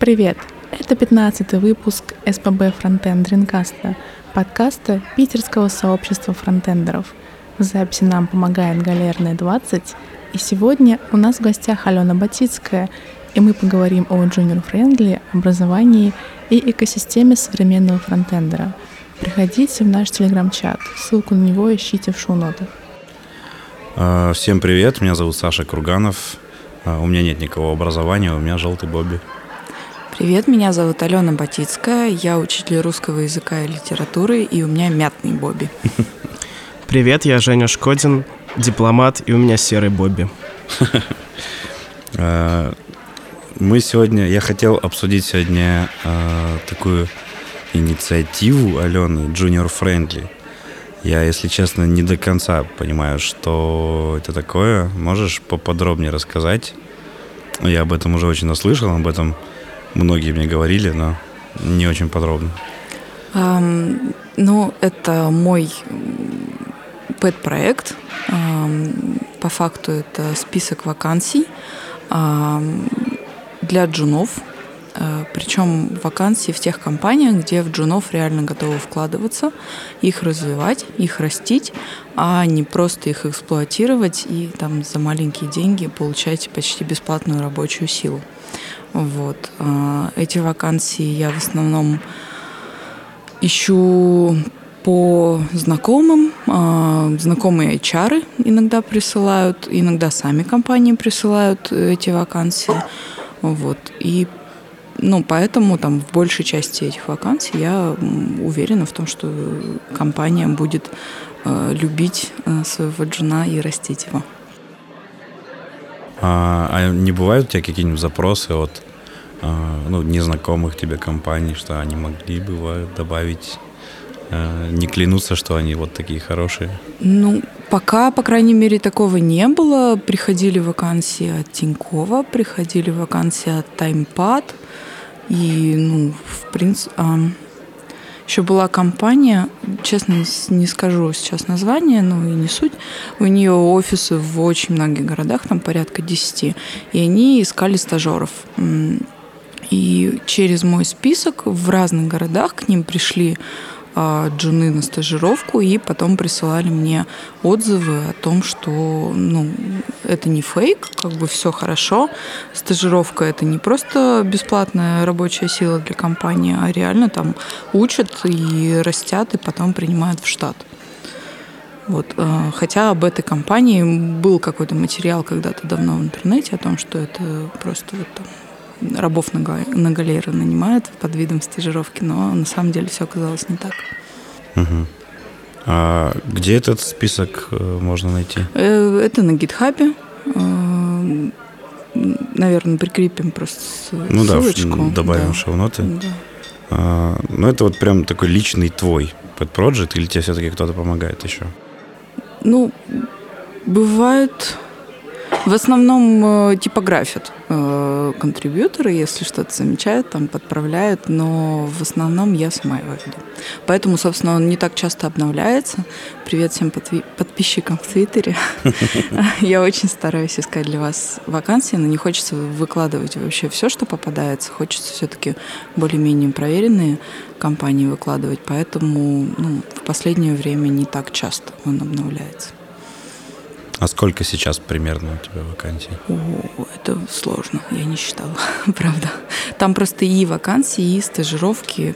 Привет! Это 15 выпуск СПБ Фронтенд Ринкаста, подкаста питерского сообщества фронтендеров. В записи нам помогает Галерная 20, и сегодня у нас в гостях Алена Батицкая, и мы поговорим о Junior Friendly, образовании и экосистеме современного фронтендера. Приходите в наш телеграм-чат, ссылку на него ищите в шоу-нотах. А, всем привет, меня зовут Саша Курганов. А, у меня нет никакого образования, у меня желтый Бобби. Привет, меня зовут Алена Батицкая, я учитель русского языка и литературы, и у меня мятный Бобби. Привет, я Женя Шкодин, дипломат, и у меня серый Бобби. А, мы сегодня, я хотел обсудить сегодня а, такую инициативу Алены Junior Friendly. Я, если честно, не до конца понимаю, что это такое. Можешь поподробнее рассказать? Я об этом уже очень наслышал, об этом Многие мне говорили, но не очень подробно. Um, ну, это мой пэт-проект. Um, по факту это список вакансий um, для джунов. Uh, причем вакансии в тех компаниях, где в джунов реально готовы вкладываться, их развивать, их растить, а не просто их эксплуатировать и там за маленькие деньги получать почти бесплатную рабочую силу. Вот. А, эти вакансии я в основном ищу по знакомым. А, знакомые HR иногда присылают, иногда сами компании присылают эти вакансии. Вот. И ну, поэтому там в большей части этих вакансий я уверена в том, что компания будет э, любить э, своего джуна и растить его. А, а не бывают у тебя какие-нибудь запросы от а, ну, незнакомых тебе компаний, что они могли бы добавить а, не клянутся, что они вот такие хорошие? Ну, пока, по крайней мере, такого не было. Приходили вакансии от Тинькова, приходили вакансии от Таймпад. И, ну, в принципе... Еще была компания, честно не скажу сейчас название, но и не суть. У нее офисы в очень многих городах, там порядка 10. И они искали стажеров. И через мой список в разных городах к ним пришли джуны на стажировку и потом присылали мне отзывы о том, что ну, это не фейк, как бы все хорошо. Стажировка это не просто бесплатная рабочая сила для компании, а реально там учат и растят, и потом принимают в штат. Вот. А, хотя об этой компании был какой-то материал когда-то давно в интернете о том, что это просто вот там рабов на, на галеры нанимают под видом стажировки, но на самом деле все оказалось не так. Угу. А где этот список э, можно найти? Э, это на гитхабе. Э, наверное, прикрепим просто ну, ссылочку. Ну да, добавим да. шоу-ноты. Да. А, ну, это вот прям такой личный твой подпроект, или тебе все-таки кто-то помогает еще? Ну, бывает в основном э, типографят э, контрибьюторы, если что-то замечают, там подправляют, но в основном я сама его веду. Поэтому, собственно, он не так часто обновляется. Привет всем подписчикам в Твиттере. Я очень стараюсь искать для вас вакансии, но не хочется выкладывать вообще все, что попадается. Хочется все-таки более-менее проверенные компании выкладывать, поэтому ну, в последнее время не так часто он обновляется. А сколько сейчас примерно у тебя вакансий? О, это сложно, я не считала, правда. Там просто и вакансии, и стажировки.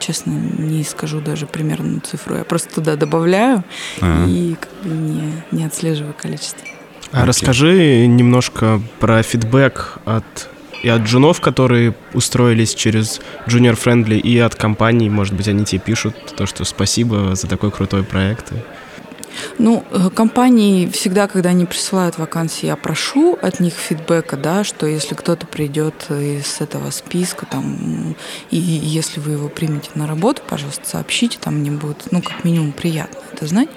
Честно, не скажу даже примерную цифру. Я просто туда добавляю А-а. и как бы не, не отслеживаю количество. А расскажи немножко про фидбэк от и от джунов, которые устроились через Junior Friendly, и от компаний, может быть, они тебе пишут то, что спасибо за такой крутой проект. Ну, э, компании всегда, когда они присылают вакансии, я прошу от них фидбэка, да, что если кто-то придет из этого списка, там, и если вы его примете на работу, пожалуйста, сообщите, там мне будет, ну, как минимум, приятно это знать.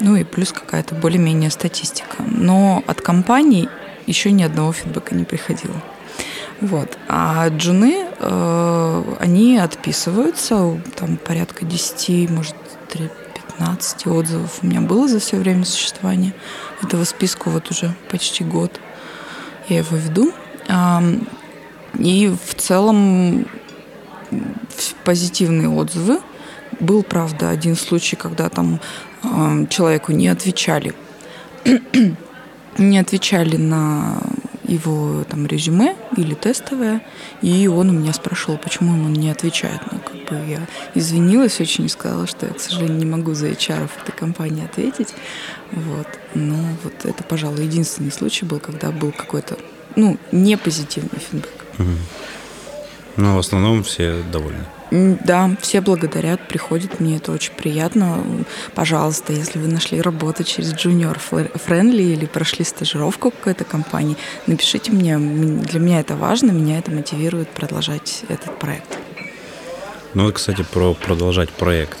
Ну и плюс какая-то более-менее статистика. Но от компаний еще ни одного фидбэка не приходило. Вот. А джуны, э, они отписываются, там порядка 10, может, 3, 15 отзывов у меня было за все время существования этого списка, вот уже почти год я его веду. И в целом позитивные отзывы. Был, правда, один случай, когда там человеку не отвечали, не отвечали на его там резюме или тестовое, и он у меня спрашивал, почему ему не отвечает. Ну, как бы я извинилась очень и сказала, что я, к сожалению, не могу за HR этой компании ответить. Вот. Но вот это, пожалуй, единственный случай был, когда был какой-то, ну, не позитивный фидбэк. Угу. Но в основном все довольны. Да, все благодарят, приходят, мне это очень приятно. Пожалуйста, если вы нашли работу через Junior Friendly или прошли стажировку в какой-то компании, напишите мне. Для меня это важно, меня это мотивирует продолжать этот проект. Ну кстати, про продолжать проект.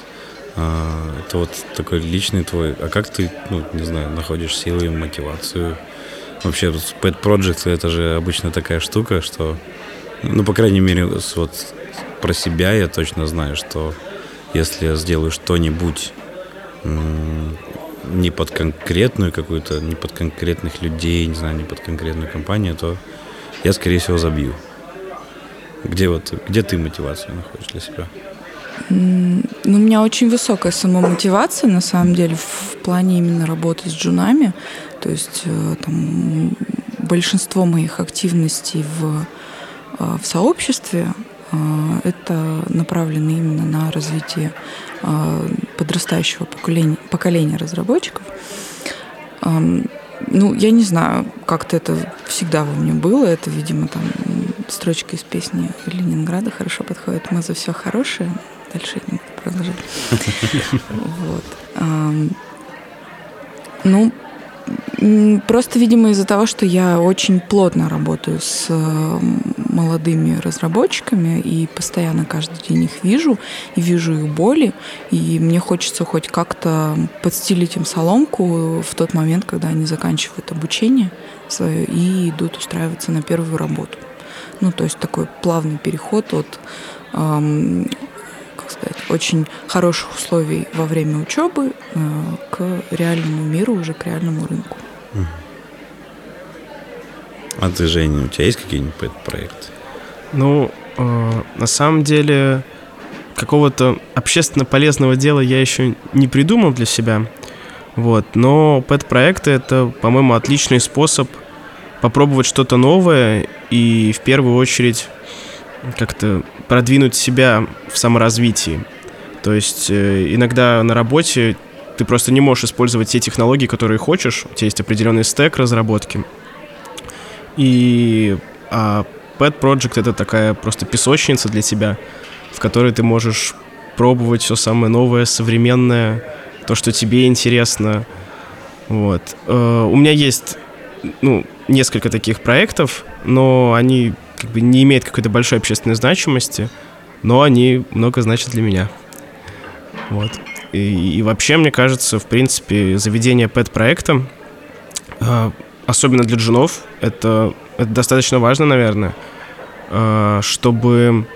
А, это вот такой личный твой. А как ты, ну, не знаю, находишь силы и мотивацию? Вообще, Pet Project это же обычно такая штука, что, ну, по крайней мере, вот про себя я точно знаю, что если я сделаю что-нибудь не под конкретную какую-то, не под конкретных людей, не знаю, не под конкретную компанию, то я, скорее всего, забью. Где вот, где ты мотивацию находишь для себя? Ну, у меня очень высокая самомотивация, на самом деле, в плане именно работы с джунами. То есть э, там большинство моих активностей в, э, в сообществе это направлено именно на развитие а, подрастающего поколения, поколения разработчиков. Ну, я не знаю, как-то это всегда во мне было. Это, видимо, там строчка из песни Ленинграда хорошо подходит. Мы за все хорошее. Дальше я не буду продолжать. Вот. Ну, Просто, видимо, из-за того, что я очень плотно работаю с молодыми разработчиками и постоянно каждый день их вижу и вижу их боли, и мне хочется хоть как-то подстелить им соломку в тот момент, когда они заканчивают обучение свое и идут устраиваться на первую работу. Ну, то есть такой плавный переход от эм, как сказать, очень хороших условий во время учебы э, к реальному миру, уже к реальному рынку. А ты, Женя, у тебя есть какие-нибудь проекты? Ну, э, на самом деле, какого-то общественно полезного дела я еще не придумал для себя. Вот. Но пэт-проекты — это, по-моему, отличный способ попробовать что-то новое и в первую очередь как-то продвинуть себя в саморазвитии. То есть э, иногда на работе ты просто не можешь использовать те технологии, которые хочешь. У тебя есть определенный стек разработки. И а Pet Project это такая просто песочница для тебя, в которой ты можешь пробовать все самое новое, современное, то, что тебе интересно. Вот. Э, у меня есть ну, несколько таких проектов, но они как бы не имеют какой-то большой общественной значимости, но они много значат для меня. Вот. И, и вообще, мне кажется, в принципе, заведение пэт-проекта, э, особенно для джунов, это, это достаточно важно, наверное, э, чтобы...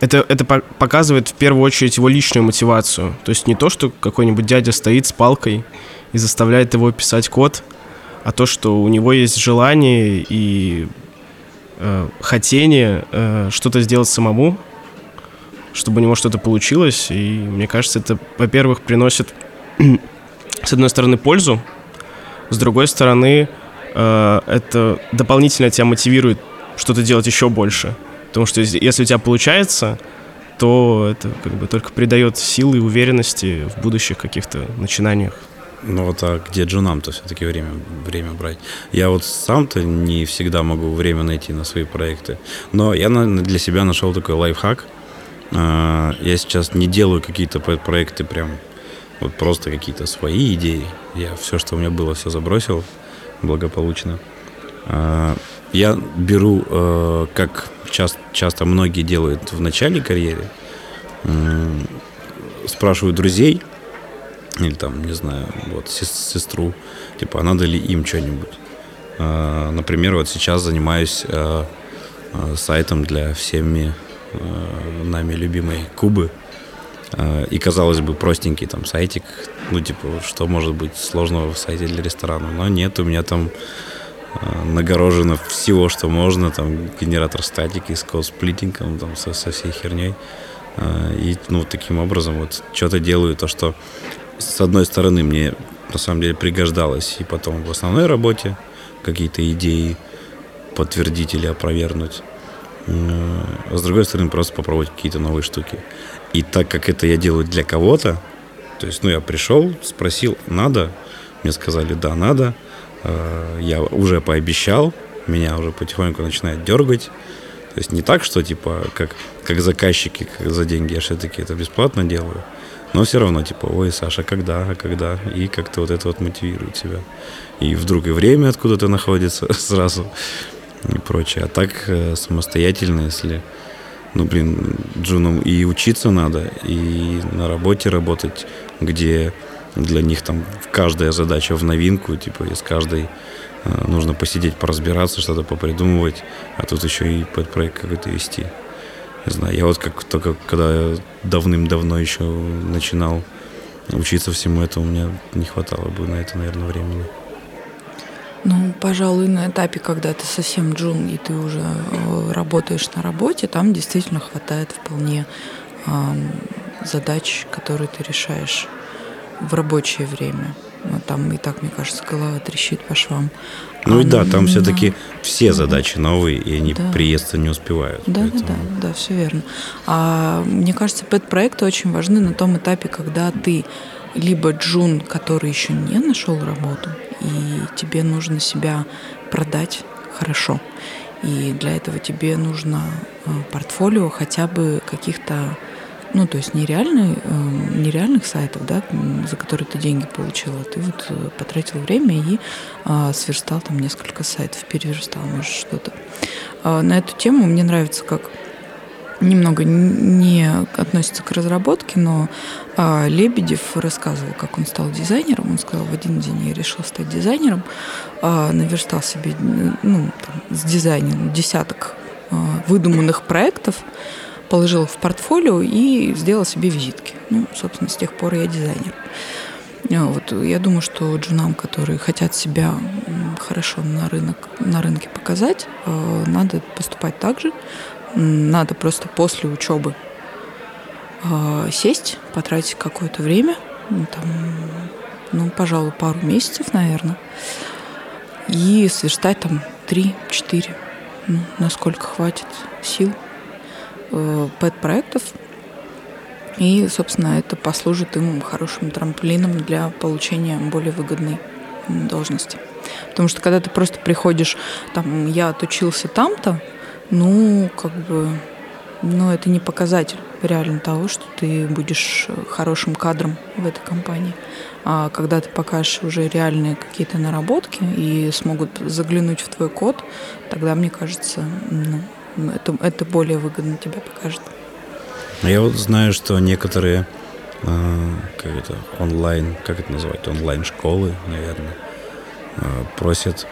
Это, это показывает в первую очередь его личную мотивацию. То есть не то, что какой-нибудь дядя стоит с палкой и заставляет его писать код, а то, что у него есть желание и э, хотение э, что-то сделать самому, чтобы у него что-то получилось. И мне кажется, это, во-первых, приносит, с одной стороны, пользу, с другой стороны, это дополнительно тебя мотивирует что-то делать еще больше. Потому что если у тебя получается, то это как бы только придает силы и уверенности в будущих каких-то начинаниях. Ну вот а где джунам-то все-таки время, время брать? Я вот сам-то не всегда могу время найти на свои проекты. Но я для себя нашел такой лайфхак. А, я сейчас не делаю какие-то проекты прям вот просто какие-то свои идеи. Я все, что у меня было, все забросил благополучно. А, я беру, э, как часто, многие делают в начале карьеры, спрашиваю друзей, или там, не знаю, вот сестру, типа, а надо ли им что-нибудь. А, например, вот сейчас занимаюсь э, э, сайтом для всеми нами любимой Кубы. И, казалось бы, простенький там сайтик, ну, типа, что может быть сложного в сайте для ресторана. Но нет, у меня там э, нагорожено всего, что можно, там генератор статики с код-сплитингом, там со, со всей херней. Э, и ну, таким образом вот что-то делаю, то, что с одной стороны мне на самом деле пригождалось и потом в основной работе какие-то идеи подтвердить или опровергнуть. А с другой стороны, просто попробовать какие-то новые штуки. И так как это я делаю для кого-то, то есть, ну, я пришел, спросил, надо, мне сказали, да, надо, э, я уже пообещал, меня уже потихоньку начинает дергать. То есть не так, что типа как, как заказчики как за деньги я все-таки это бесплатно делаю, но все равно типа, ой, Саша, когда, а когда? И как-то вот это вот мотивирует себя. И вдруг и время откуда-то находится сразу и прочее. А так э, самостоятельно, если ну, блин, джунам и учиться надо, и на работе работать, где для них там каждая задача в новинку, типа из каждой э, нужно посидеть, поразбираться, что-то попридумывать, а тут еще и под проект какой-то вести. Не знаю, я вот как только когда давным-давно еще начинал учиться всему этому, меня не хватало бы на это, наверное, времени. Ну, пожалуй, на этапе, когда ты совсем джун, и ты уже э, работаешь на работе, там действительно хватает вполне э, задач, которые ты решаешь в рабочее время. Ну, там и так, мне кажется, голова трещит по швам. Ну а, и да, там на... все-таки все задачи новые, и они да. приесться не успевают. Да, поэтому... да, да, да, все верно. А мне кажется, пэт-проекты очень важны на том этапе, когда ты либо джун, который еще не нашел работу, и тебе нужно себя продать хорошо. И для этого тебе нужно э, портфолио хотя бы каких-то, ну, то есть нереальный, э, нереальных сайтов, да, за которые ты деньги получила. Ты вот э, потратил время и сверстал там несколько сайтов, переверстал, может, что-то. На эту тему мне нравится, как немного не относится к разработке, но а, Лебедев рассказывал, как он стал дизайнером. Он сказал, в один день я решил стать дизайнером, а, наверстал себе ну, там, с дизайном десяток а, выдуманных проектов, положил в портфолио и сделал себе визитки. Ну, собственно, с тех пор я дизайнер. А, вот, я думаю, что джунам, которые хотят себя хорошо на, рынок, на рынке показать, а, надо поступать так же, надо просто после учебы э, сесть, потратить какое-то время, ну, там, ну, пожалуй, пару месяцев, наверное, и сверстать там 3-4, ну, насколько хватит сил э, пэт-проектов. И, собственно, это послужит им хорошим трамплином для получения более выгодной должности. Потому что когда ты просто приходишь, там, я отучился там-то, ну, как бы, ну, это не показатель реально того, что ты будешь хорошим кадром в этой компании. А когда ты покажешь уже реальные какие-то наработки и смогут заглянуть в твой код, тогда, мне кажется, ну, это, это более выгодно тебя покажет. Я вот знаю, что некоторые э, как это, онлайн, как это называть, онлайн-школы, наверное, э, просят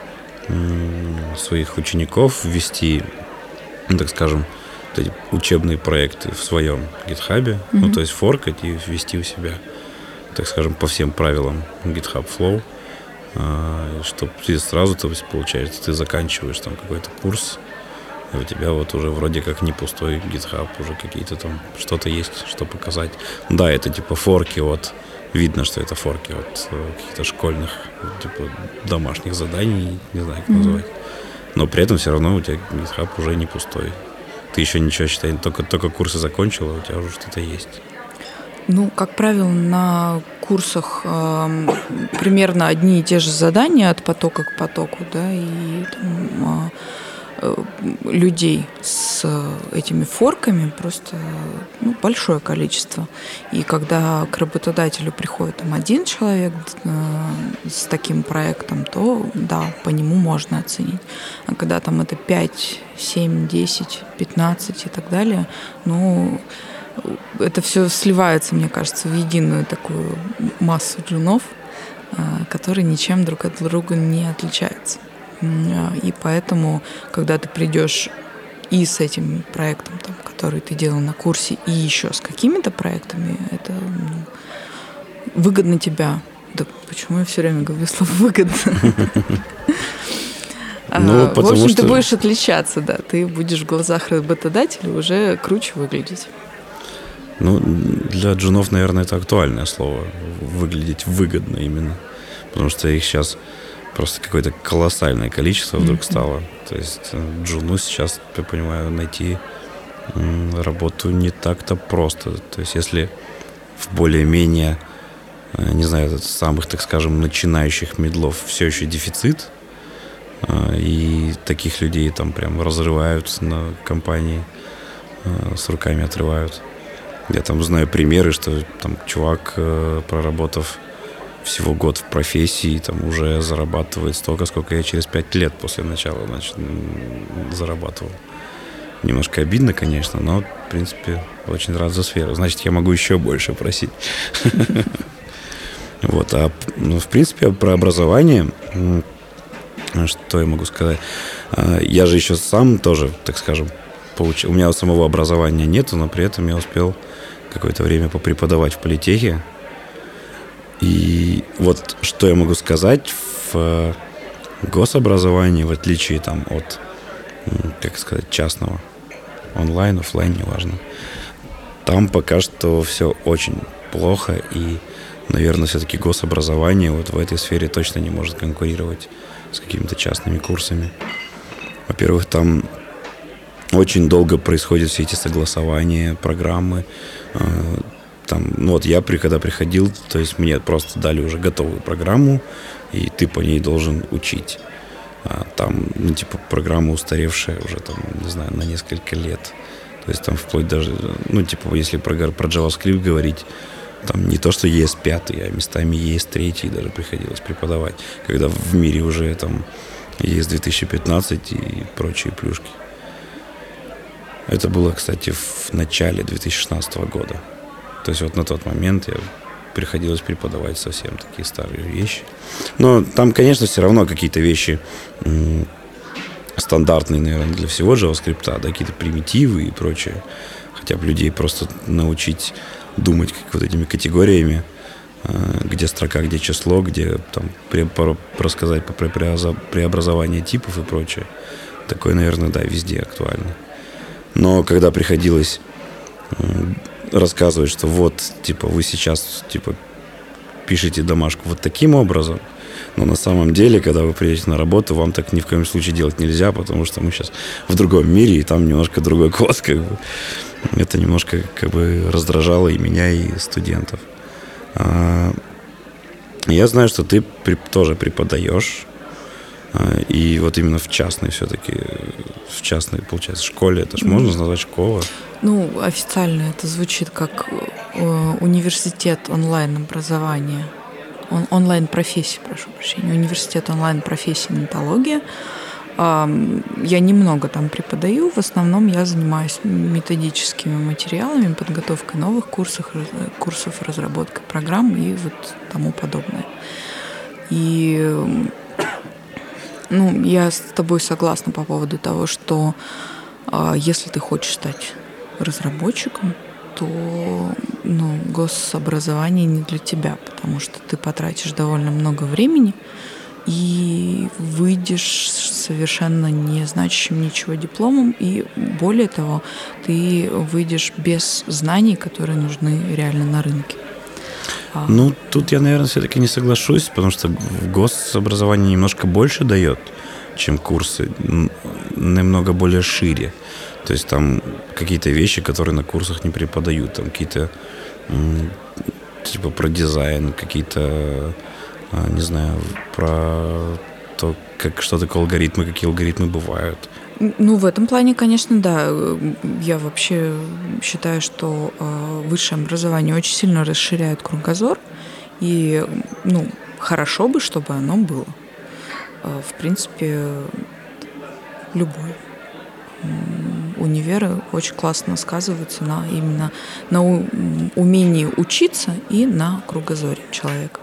э, своих учеников ввести ну, так скажем, эти учебные проекты в своем гитхабе, mm-hmm. ну, то есть форкать и ввести у себя, так скажем, по всем правилам GitHub Flow, а, чтобы ты сразу, то есть, получается, ты заканчиваешь там какой-то курс, и у тебя вот уже вроде как не пустой GitHub, уже какие-то там что-то есть, что показать. Да, это типа форки от видно, что это форки от э, каких-то школьных, типа домашних заданий, не знаю, как mm-hmm. назвать но при этом все равно у тебя GitHub уже не пустой. Ты еще ничего, считай, только, только курсы закончила, у тебя уже что-то есть. Ну, как правило, на курсах э, примерно одни и те же задания от потока к потоку, да, и там, э, людей с этими форками просто ну, большое количество. И когда к работодателю приходит там один человек э, с таким проектом, то да, по нему можно оценить. А когда там это 5, 7, 10, 15 и так далее, ну, это все сливается, мне кажется, в единую такую массу джунов, э, которые ничем друг от друга не отличаются. И поэтому, когда ты придешь и с этим проектом, там, который ты делал на курсе, и еще с какими-то проектами, это ну, выгодно тебя. Да почему я все время говорю слово выгодно? Ну, А, в общем, что- ты будешь отличаться, да. Ты будешь в глазах работодателя уже круче выглядеть. Ну, для джунов, наверное, это актуальное слово. Выглядеть выгодно именно. Потому что их сейчас просто какое-то колоссальное количество вдруг стало. То есть э, джуну сейчас, я понимаю, найти работу не так-то просто. То есть если в более-менее, э, не знаю, самых, так скажем, начинающих медлов все еще дефицит, э, и таких людей там прям разрывают на компании, с руками отрывают. Я там знаю примеры, что там чувак, проработав всего год в профессии, там уже зарабатывает столько, сколько я через пять лет после начала значит, зарабатывал. Немножко обидно, конечно, но, в принципе, очень рад за сферу. Значит, я могу еще больше просить. Вот, а, ну, в принципе, про образование, что я могу сказать? А, Я же еще сам тоже, так скажем, получил. У меня самого образования нету, но при этом я успел какое-то время попреподавать в политехе. И вот что я могу сказать в э, гособразовании, в отличие там от, как сказать, частного, онлайн, офлайн, неважно, там пока что все очень плохо, и, наверное, все-таки гособразование вот в этой сфере точно не может конкурировать с какими-то частными курсами. Во-первых, там очень долго происходят все эти согласования, программы. Там, ну вот я, при, когда приходил, то есть мне просто дали уже готовую программу, и ты по ней должен учить. А там, ну, типа, программа устаревшая уже, там, не знаю, на несколько лет. То есть там вплоть даже, ну, типа, если про, про JavaScript говорить, там не то, что ES5, а местами ES3 даже приходилось преподавать, когда в мире уже там ES 2015 и прочие плюшки. Это было, кстати, в начале 2016 года. То есть вот на тот момент я приходилось преподавать совсем такие старые вещи. Но там, конечно, все равно какие-то вещи стандартные, наверное, для всего JavaScript, да, какие-то примитивы и прочее. Хотя бы людей просто научить думать как вот этими категориями, э, где строка, где число, где там про- рассказать про преобразование типов и прочее. Такое, наверное, да, везде актуально. Но когда приходилось м, рассказывать, что вот, типа, вы сейчас, типа, пишете домашку вот таким образом, но на самом деле, когда вы приедете на работу, вам так ни в коем случае делать нельзя, потому что мы сейчас в другом мире, и там немножко другой код, как бы. Это немножко, как бы, раздражало и меня, и студентов. А, Я знаю, что ты тоже преподаешь, и вот именно в частной все-таки, в частной, получается, школе, это же можно назвать школа. Ну, официально это звучит как э, университет онлайн-образования. Он, онлайн-профессии, прошу прощения. Университет онлайн-профессии нетология. Ам, Я немного там преподаю, в основном я занимаюсь методическими материалами, подготовкой новых курсов, курсов, разработкой программ и вот тому подобное. И ну, я с тобой согласна по поводу того, что а, если ты хочешь стать разработчиком, то ну, гособразование не для тебя, потому что ты потратишь довольно много времени и выйдешь совершенно не значащим ничего дипломом, и более того, ты выйдешь без знаний, которые нужны реально на рынке. Ну, тут я, наверное, все-таки не соглашусь, потому что гособразование немножко больше дает, чем курсы, намного более шире. То есть там какие-то вещи, которые на курсах не преподают, там какие-то типа про дизайн, какие-то, а, не знаю, про то, как, что такое алгоритмы, какие алгоритмы бывают. Ну, в этом плане, конечно, да. Я вообще считаю, что э, высшее образование очень сильно расширяет кругозор. И, ну, хорошо бы, чтобы оно было. Э, В принципе, любой. Универы очень классно сказываются на именно на умении учиться и на кругозоре человека.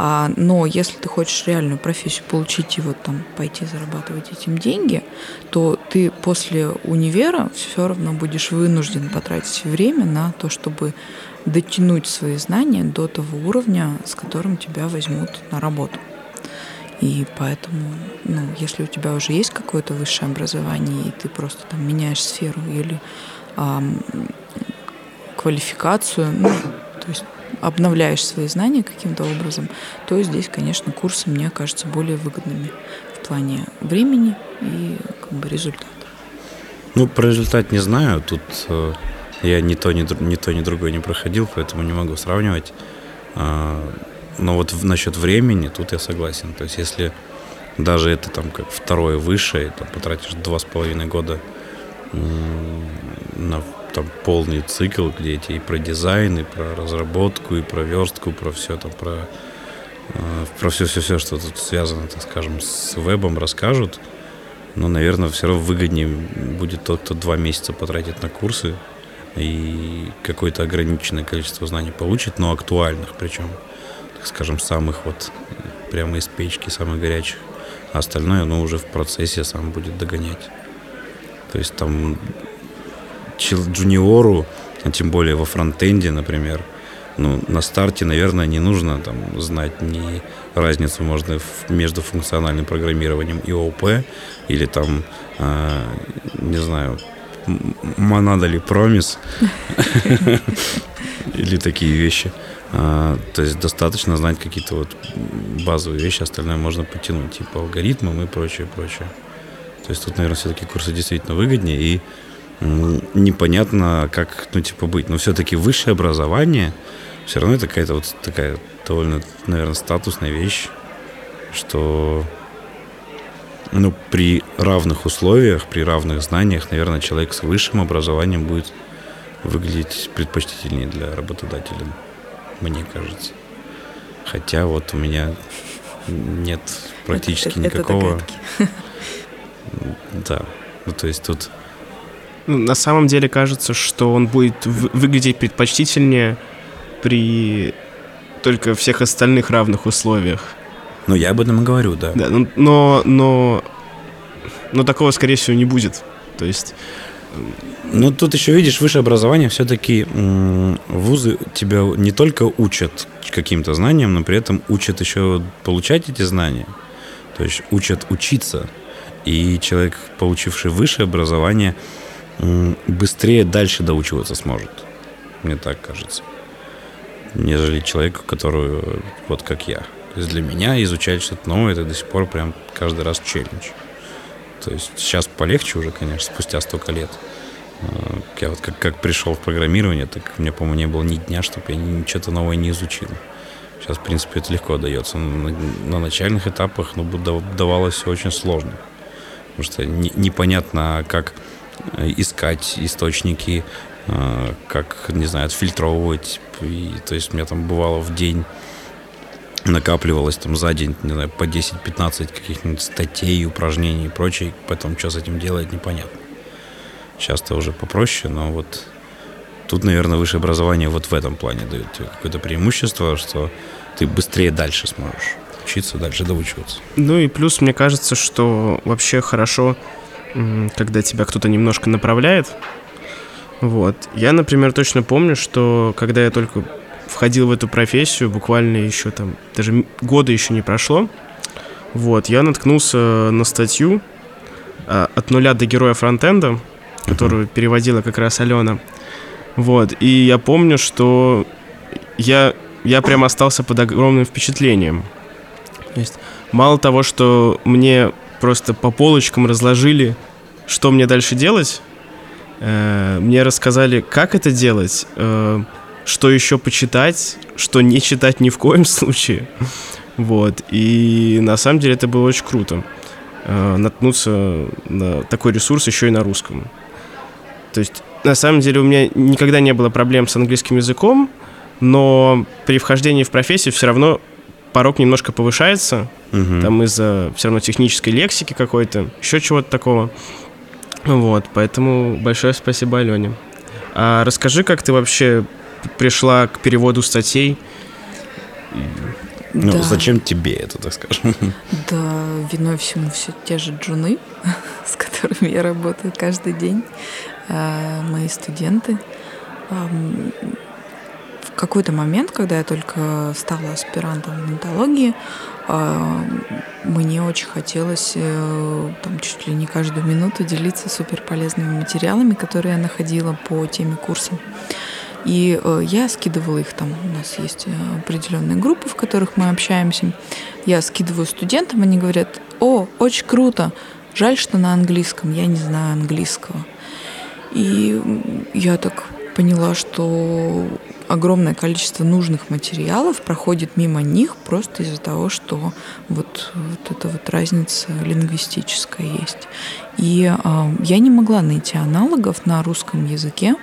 А, но если ты хочешь реальную профессию получить и вот там пойти зарабатывать этим деньги, то ты после универа все равно будешь вынужден потратить время на то, чтобы дотянуть свои знания до того уровня, с которым тебя возьмут на работу. И поэтому, ну, если у тебя уже есть какое-то высшее образование, и ты просто там меняешь сферу или эм, квалификацию, ну, то есть обновляешь свои знания каким-то образом, то здесь, конечно, курсы мне кажутся более выгодными в плане времени и как бы результата. Ну, про результат не знаю. Тут э, я ни то, ни, ни то, ни другое не проходил, поэтому не могу сравнивать. Э, но вот в, насчет времени тут я согласен. То есть если даже это там как второе высшее, там потратишь два с половиной года на там полный цикл, где эти и про дизайн, и про разработку, и про верстку, про все там, про, э, про все-все-все, что тут связано, так скажем, с вебом расскажут. Но, наверное, все равно выгоднее будет тот, кто два месяца потратит на курсы и какое-то ограниченное количество знаний получит, но актуальных, причем, так скажем, самых вот прямо из печки, самых горячих. А остальное, оно уже в процессе сам будет догонять. То есть там джуниору, а тем более во фронтенде, например, ну, на старте, наверное, не нужно там знать ни разницу можно между функциональным программированием и ОП, или там, э, не знаю, монада ли промис, или такие вещи. А, то есть достаточно знать какие-то вот базовые вещи, остальное можно потянуть, типа алгоритмы и прочее, прочее. То есть тут, наверное, все-таки курсы действительно выгоднее, и непонятно, как, ну, типа, быть. Но все-таки высшее образование все равно это какая-то вот такая довольно, наверное, статусная вещь, что ну, при равных условиях, при равных знаниях, наверное, человек с высшим образованием будет выглядеть предпочтительнее для работодателя, мне кажется. Хотя вот у меня нет практически это, никакого... Это да, ну то есть тут на самом деле кажется, что он будет выглядеть предпочтительнее при только всех остальных равных условиях. Ну, я об этом и говорю, да. Да, ну, но, но, но такого, скорее всего, не будет. То есть... Ну, тут еще, видишь, высшее образование все-таки вузы тебя не только учат каким-то знаниям, но при этом учат еще получать эти знания. То есть учат учиться. И человек, получивший высшее образование, быстрее дальше доучиваться сможет. Мне так кажется. Нежели человеку, который вот как я. То есть для меня изучать что-то новое, это до сих пор прям каждый раз челлендж. То есть сейчас полегче уже, конечно, спустя столько лет. А, я вот как, как пришел в программирование, так мне, по-моему, не было ни дня, чтобы я ничего-то новое не изучил. Сейчас, в принципе, это легко дается. На, на начальных этапах ну, давалось очень сложно. Потому что не, непонятно, как Э, искать источники, э, как, не знаю, отфильтровывать. И, то есть у меня там бывало в день накапливалось там за день, не знаю, по 10-15 каких-нибудь статей, упражнений и прочее. Поэтому что с этим делать, непонятно. Часто уже попроще, но вот тут, наверное, высшее образование вот в этом плане дает тебе какое-то преимущество, что ты быстрее дальше сможешь учиться, дальше доучиваться. Ну и плюс, мне кажется, что вообще хорошо когда тебя кто-то немножко направляет. Вот. Я, например, точно помню, что когда я только входил в эту профессию, буквально еще там, даже года еще не прошло, вот, я наткнулся на статью а, «От нуля до героя фронтенда», которую переводила как раз Алена. Вот, и я помню, что я, я прям остался под огромным впечатлением. То есть, мало того, что мне просто по полочкам разложили, что мне дальше делать. Э, мне рассказали, как это делать, э, что еще почитать, что не читать ни в коем случае. Вот. И на самом деле это было очень круто. Э, наткнуться на такой ресурс еще и на русском. То есть, на самом деле, у меня никогда не было проблем с английским языком, но при вхождении в профессию все равно порог немножко повышается, угу. там из-за все равно технической лексики какой-то, еще чего-то такого. Вот, поэтому большое спасибо Алене. А расскажи, как ты вообще пришла к переводу статей? Ну, да. зачем тебе это, так скажем? Да, виной всему все те же джуны, с которыми я работаю каждый день, а, мои студенты. Какой-то момент, когда я только стала аспирантом в нотологии, а, мне очень хотелось э, там чуть ли не каждую минуту делиться супер полезными материалами, которые я находила по теме курса. И э, я скидывала их там, у нас есть э, определенные группы, в которых мы общаемся. Я скидываю студентам, они говорят, о, очень круто, жаль, что на английском, я не знаю английского. И я так поняла, что огромное количество нужных материалов проходит мимо них просто из-за того, что вот, вот эта вот разница лингвистическая есть. И э, я не могла найти аналогов на русском языке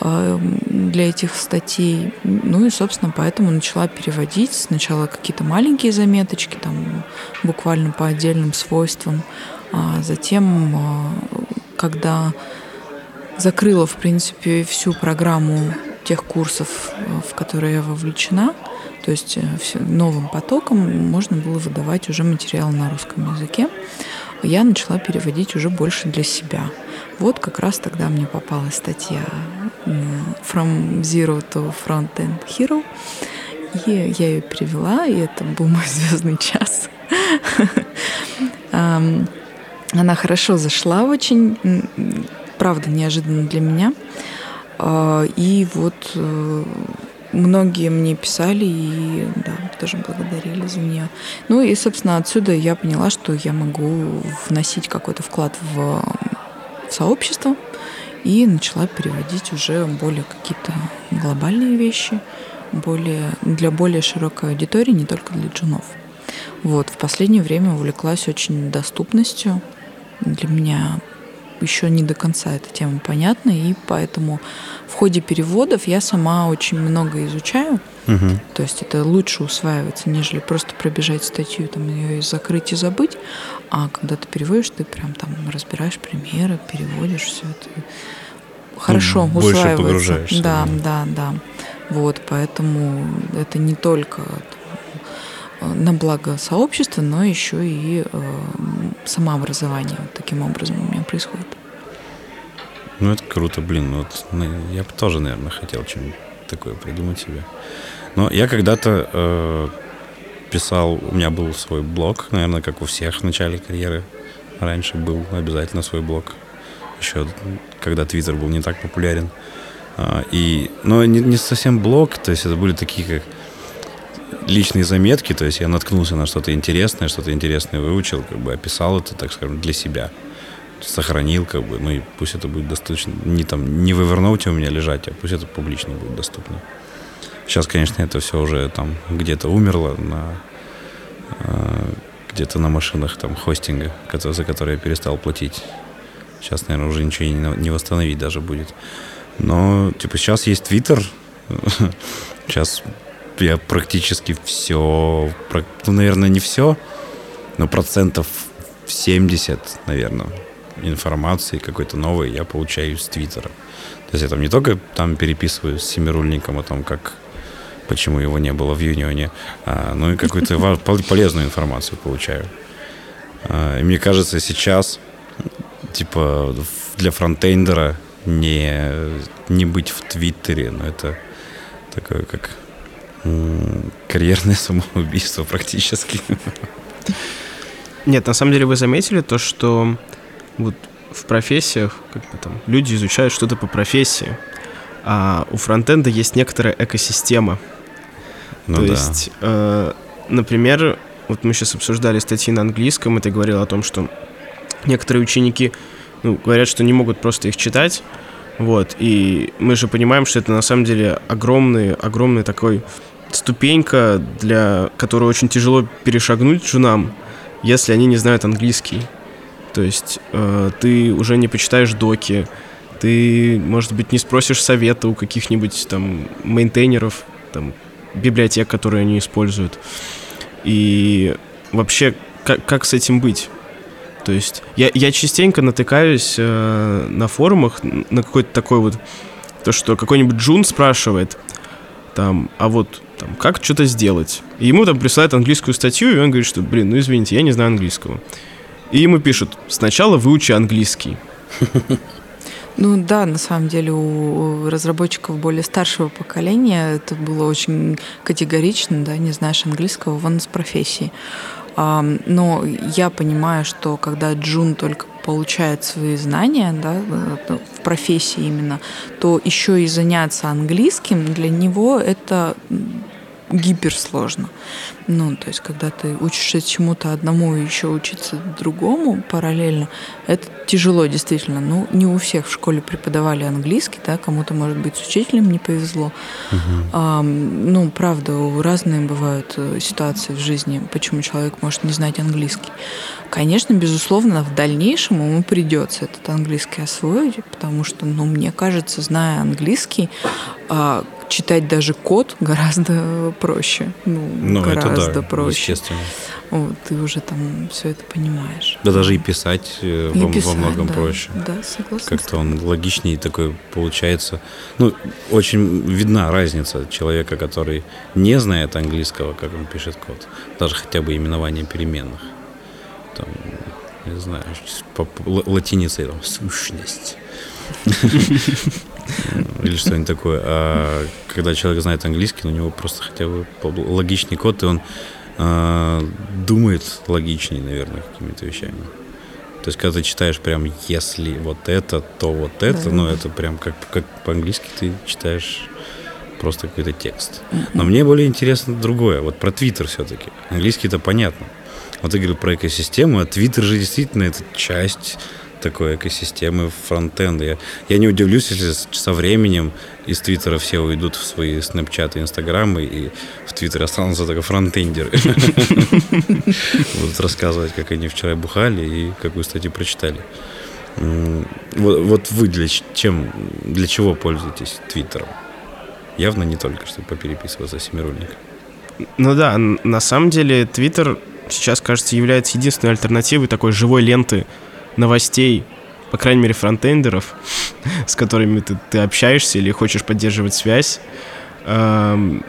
э, для этих статей. Ну и, собственно, поэтому начала переводить сначала какие-то маленькие заметочки, там буквально по отдельным свойствам, а затем, э, когда закрыла, в принципе, всю программу тех курсов, э, в которые я вовлечена, то есть э, новым потоком можно было выдавать уже материал на русском языке. Я начала переводить уже больше для себя. Вот как раз тогда мне попалась статья From Zero to Front-End Hero. И я ее перевела, и это был мой звездный час. Она хорошо зашла очень, правда, неожиданно для меня. А, и вот э, многие мне писали и да, тоже благодарили за нее. Ну и, собственно, отсюда я поняла, что я могу вносить какой-то вклад в, сообщество и начала переводить уже более какие-то глобальные вещи, более, для более широкой аудитории, не только для джунов. Вот, в последнее время увлеклась очень доступностью. Для меня еще не до конца эта тема понятна, и поэтому в ходе переводов я сама очень много изучаю. Угу. То есть это лучше усваивается, нежели просто пробежать статью, там ее закрыть и забыть. А когда ты переводишь, ты прям там разбираешь примеры, переводишь все это. Хорошо ну, усваивается. погружаешься. Да, да, да. Вот, поэтому это не только на благо сообщества, но еще и э, самообразование вот таким образом у меня происходит. Ну, это круто, блин. Вот, ну, я бы тоже, наверное, хотел что-нибудь такое придумать себе. Но я когда-то э, писал, у меня был свой блог, наверное, как у всех в начале карьеры. Раньше был обязательно свой блог. Еще когда Твиттер был не так популярен. А, и, но не, не совсем блог, то есть это были такие как личные заметки, то есть я наткнулся на что-то интересное, что-то интересное выучил, как бы описал это, так скажем, для себя. Сохранил, как бы, ну и пусть это будет достаточно, не там, не в Evernote у меня лежать, а пусть это публично будет доступно. Сейчас, конечно, это все уже там где-то умерло на э, где-то на машинах там хостинга, за которые я перестал платить. Сейчас, наверное, уже ничего не, не восстановить даже будет. Но, типа, сейчас есть Твиттер. Сейчас я практически все, ну, наверное, не все, но процентов 70, наверное, информации какой-то новой я получаю из Твиттера. То есть я там не только там переписываюсь с Семирульником о том, как почему его не было в Юнионе, а, ну и какую-то полезную информацию получаю. А, и мне кажется, сейчас, типа, для фронтендера не, не быть в Твиттере, но это такое, как карьерное самоубийство практически. Нет, на самом деле вы заметили то, что вот в профессиях как бы там люди изучают что-то по профессии, а у фронтенда есть некоторая экосистема. Ну, то да. есть, э, например, вот мы сейчас обсуждали статьи на английском, и ты говорил о том, что некоторые ученики ну, говорят, что не могут просто их читать, вот, и мы же понимаем, что это на самом деле огромный, огромный такой ступенька, для которую очень тяжело перешагнуть джунам, если они не знают английский. То есть э, ты уже не почитаешь доки, ты, может быть, не спросишь совета у каких-нибудь там мейнтейнеров, там, библиотек, которые они используют. И вообще, как, как с этим быть? То есть я, я частенько натыкаюсь э, на форумах на какой-то такой вот, то, что какой-нибудь джун спрашивает, там, а вот там, как что-то сделать. И ему там присылают английскую статью, и он говорит, что, блин, ну извините, я не знаю английского. И ему пишут, сначала выучи английский. Ну да, на самом деле у разработчиков более старшего поколения это было очень категорично, да, не знаешь английского, вон с профессии. Но я понимаю, что когда Джун только получает свои знания да, э, в профессии именно, то еще и заняться английским для него это гиперсложно. Ну, то есть, когда ты учишься чему-то одному и еще учиться другому параллельно, это тяжело действительно. Ну, не у всех в школе преподавали английский, да, кому-то, может быть, с учителем не повезло. Угу. А, ну, правда, разные бывают э, ситуации в жизни, почему человек может не знать английский. Конечно, безусловно, в дальнейшем ему придется этот английский освоить, потому что, ну, мне кажется, зная английский, а, читать даже код гораздо проще. Ну, ну гораздо это да, проще. Естественно. Вот, ты уже там все это понимаешь. Да даже и писать, э, и во, писать, во многом да, проще. Да, согласна. Как-то он логичнее такой получается. Ну, очень видна разница человека, который не знает английского, как он пишет код. Даже хотя бы именование переменных. Там, не знаю, по латиницей там сущность. или что-нибудь такое. А когда человек знает английский, у него просто хотя бы логичный код, и он а, думает логичнее, наверное, какими-то вещами. То есть, когда ты читаешь прям «если вот это, то вот это», да. ну, это прям как, как по-английски ты читаешь просто какой-то текст. Но мне более интересно другое, вот про Твиттер все-таки. Английский это понятно. Вот ты говорил про экосистему, а Твиттер же действительно это часть такой экосистемы фронтенда. Я, я не удивлюсь, если со временем из Твиттера все уйдут в свои снэпчаты, инстаграмы, и в Твиттере останутся только фронтендеры. Будут рассказывать, как они вчера бухали и какую статью прочитали. Вот, вот вы для, чем, для чего пользуетесь Твиттером? Явно не только, чтобы попереписываться с Семирульником. Ну да, на самом деле Твиттер сейчас, кажется, является единственной альтернативой такой живой ленты новостей, по крайней мере, фронтендеров, с которыми ты, ты общаешься или хочешь поддерживать связь. Эм,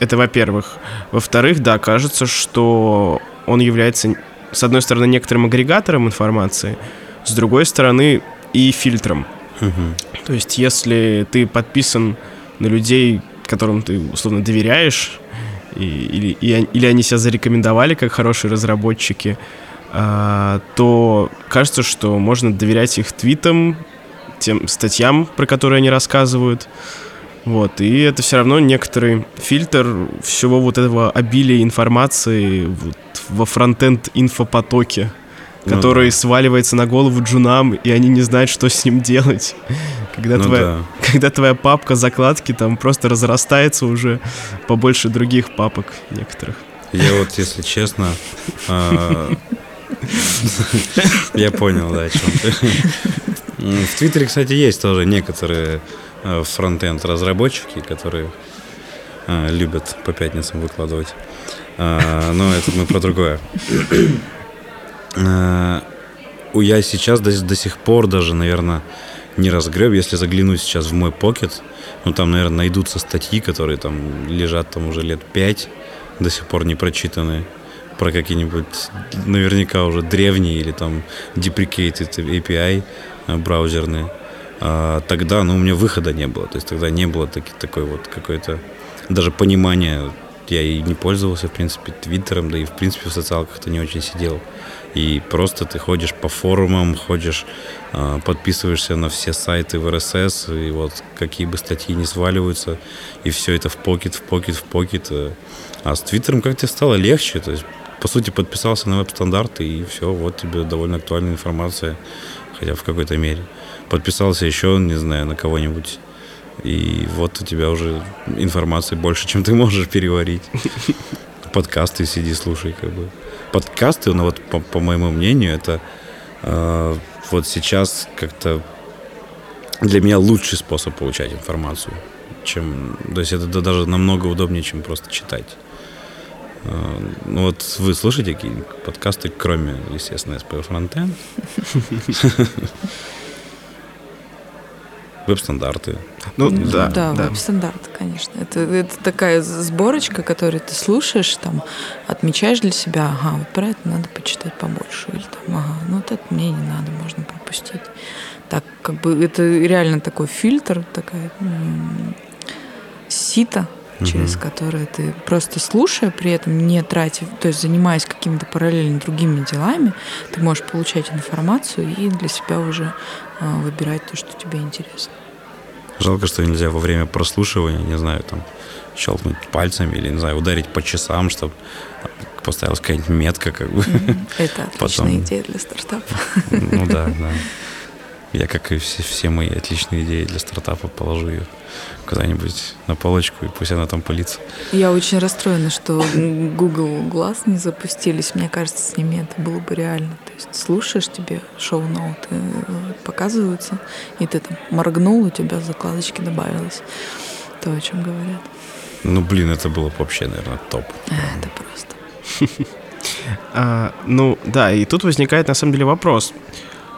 это во-первых. Во-вторых, да, кажется, что он является, с одной стороны, некоторым агрегатором информации, с другой стороны, и фильтром. Угу. То есть, если ты подписан на людей, которым ты условно доверяешь, и, или, и, или они себя зарекомендовали как хорошие разработчики, то кажется, что можно доверять их твитам, тем статьям, про которые они рассказывают. Вот, и это все равно некоторый фильтр всего вот этого обилия информации вот, во фронтенд инфопотоке, ну, который да. сваливается на голову джунам, и они не знают, что с ним делать. Когда, ну, твоя, да. когда твоя папка закладки там просто разрастается уже побольше других папок некоторых. Я вот, если честно, а, Я понял, да, о чем ты. В Твиттере, кстати, есть тоже некоторые э, фронтенд разработчики, которые э, любят по пятницам выкладывать. Э, но это мы про другое. Я сейчас до, до сих пор даже, наверное, не разгреб. Если заглянуть сейчас в мой покет, ну там, наверное, найдутся статьи, которые там лежат там уже лет пять, до сих пор не прочитанные про какие-нибудь наверняка уже древние или там deprecated API э, браузерные, а тогда, ну, у меня выхода не было. То есть тогда не было таки, такой вот какой-то даже понимания. Я и не пользовался, в принципе, Твиттером, да и, в принципе, в социалках-то не очень сидел. И просто ты ходишь по форумам, ходишь, а, подписываешься на все сайты в RSS, и вот какие бы статьи не сваливаются, и все это в покет, в покет, в покет. А с Твиттером как-то стало легче. То есть по сути, подписался на веб-стандарты, и все, вот тебе довольно актуальная информация, хотя в какой-то мере. Подписался еще, не знаю, на кого-нибудь, и вот у тебя уже информации больше, чем ты можешь переварить. Подкасты сиди, слушай, как бы. Подкасты, ну вот, по, по моему мнению, это э, вот сейчас как-то для меня лучший способ получать информацию, чем, то есть это даже намного удобнее, чем просто читать. А, ну вот вы слушаете какие подкасты, кроме, естественно, SPF Frontend? веб-стандарты. Ну, Ну, да, да, да. веб-стандарт, конечно. Это, это такая сборочка, которую ты слушаешь, там, отмечаешь для себя, ага, вот про это надо почитать побольше, или там, ага, ну вот это мне не надо, можно пропустить. Так, как бы это реально такой фильтр, такая м, сито, через Мгм. которое ты просто слушая, при этом не тратя, то есть занимаясь какими-то параллельно другими делами, ты можешь получать информацию и для себя уже а, выбирать то, что тебе интересно. Жалко, что нельзя во время прослушивания, не знаю, там, щелкнуть пальцами или, не знаю, ударить по часам, чтобы поставилась какая-нибудь метка, как бы. Это отличная Потом- идея для стартапа. Ну да, да. Я, как и все, все мои отличные идеи для стартапа, положу ее куда-нибудь на полочку, и пусть она там пылится. Я очень расстроена, что Google Glass не запустились. Мне кажется, с ними это было бы реально. То есть слушаешь, тебе шоу-ноуты э, показываются, и ты там моргнул, у тебя закладочки добавилось. То, о чем говорят. Ну, блин, это было бы вообще, наверное, топ. А, Это просто. А, ну, да, и тут возникает на самом деле вопрос.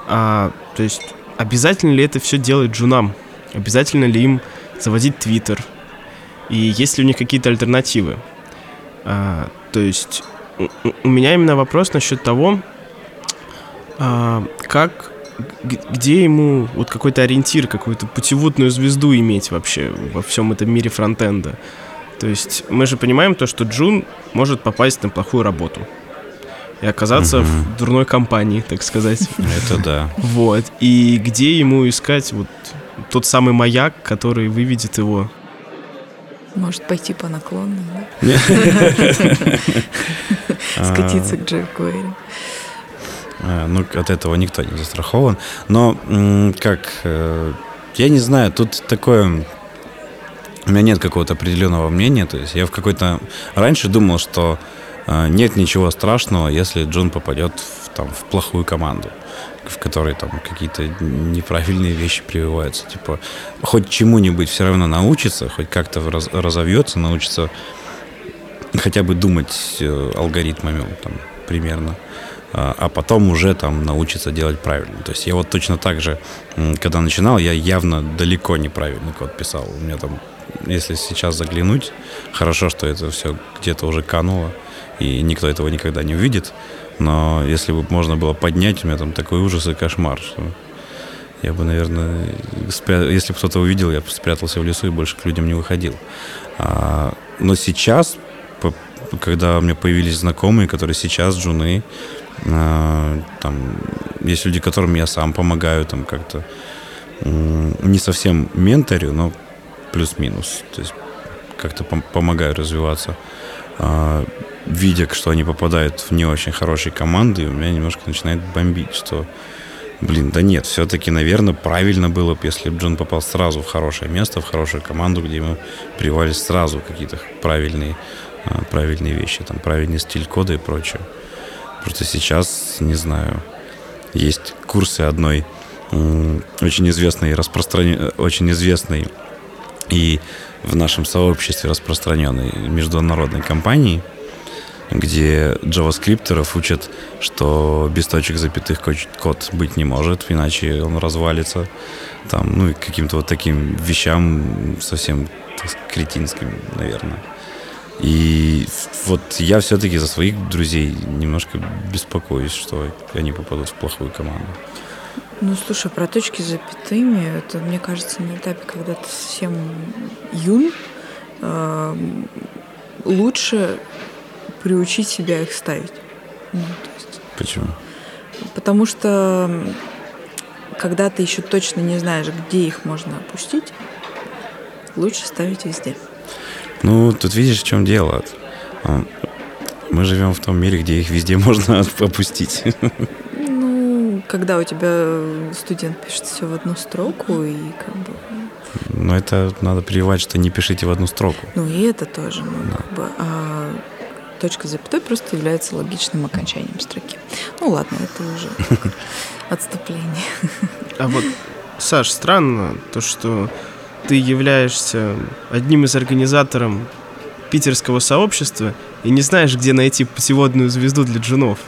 А, то есть, обязательно ли это все делать джунам? Обязательно ли им заводить твиттер? И есть ли у них какие-то альтернативы? А, то есть, у, меня именно вопрос насчет того, а, как, где ему вот какой-то ориентир, какую-то путеводную звезду иметь вообще во всем этом мире фронтенда. То есть мы же понимаем то, что Джун может попасть на плохую работу и оказаться Мгм. в дурной компании, так сказать. Это да. Вот. И где ему искать вот тот самый маяк, который выведет его? Может пойти по наклонной, да? А, Скатиться к Джеку Уэйру. А, Ну, от этого никто не застрахован. Но, как, э, я не знаю, тут такое... У меня нет какого-то определенного мнения. То есть я в какой-то... Раньше думал, что нет ничего страшного, если Джон попадет в, там, в плохую команду, в которой там какие-то неправильные вещи прививаются. Типа, хоть чему-нибудь все равно научится, хоть как-то раз- разовьется, научится хотя бы думать э, алгоритмами там, примерно а а потом уже там научиться делать правильно. То есть я вот точно так же, когда начинал, я явно далеко неправильный код писал. У меня там, если сейчас заглянуть, хорошо, что это все где-то уже кануло, и никто этого никогда не увидит. Но если бы можно было поднять, у меня там такой ужас и кошмар, что я бы, наверное, спря- если бы кто-то увидел, я бы спрятался в лесу и больше к людям не выходил. А, но сейчас, когда у меня появились знакомые, которые сейчас джуны, а, там есть люди, которым я сам помогаю, там как-то не совсем менторю, но плюс-минус, то есть как-то пом- помогаю развиваться. А, видя, что они попадают в не очень хорошие команды, у меня немножко начинает бомбить, что Блин, да нет, все-таки, наверное, правильно было бы, если бы Джон попал сразу в хорошее место, в хорошую команду, где ему привались сразу какие-то правильные, а, правильные вещи, там, правильный стиль кода и прочее. Просто сейчас, не знаю, есть курсы одной очень известной, распростран... очень известной и в нашем сообществе распространенной международной компании, где джаваскриптеров учат, что без точек запятых ко- код быть не может, иначе он развалится. Там, ну и каким-то вот таким вещам совсем так кретинским, наверное. И вот я все-таки за своих друзей немножко беспокоюсь, что они попадут в плохую команду. Ну, слушай, про точки запятыми, это, мне кажется, на этапе, когда ты совсем юн, эм, лучше приучить себя их ставить. Ну, есть, Почему? потому что когда ты еще точно не знаешь, где их можно опустить, лучше ставить везде. Ну, тут видишь, в чем дело. А, Мы живем в том мире, где их везде можно опустить. Ну, когда у тебя студент пишет все в одну строку, и как бы Но это надо прививать, что не пишите в одну строку. Ну и это тоже, ну, как бы, а точка с запятой просто является логичным окончанием строки. Ну ладно, это уже отступление. А вот, Саш, странно то, что ты являешься одним из организаторов питерского сообщества и не знаешь, где найти путеводную звезду для джунов.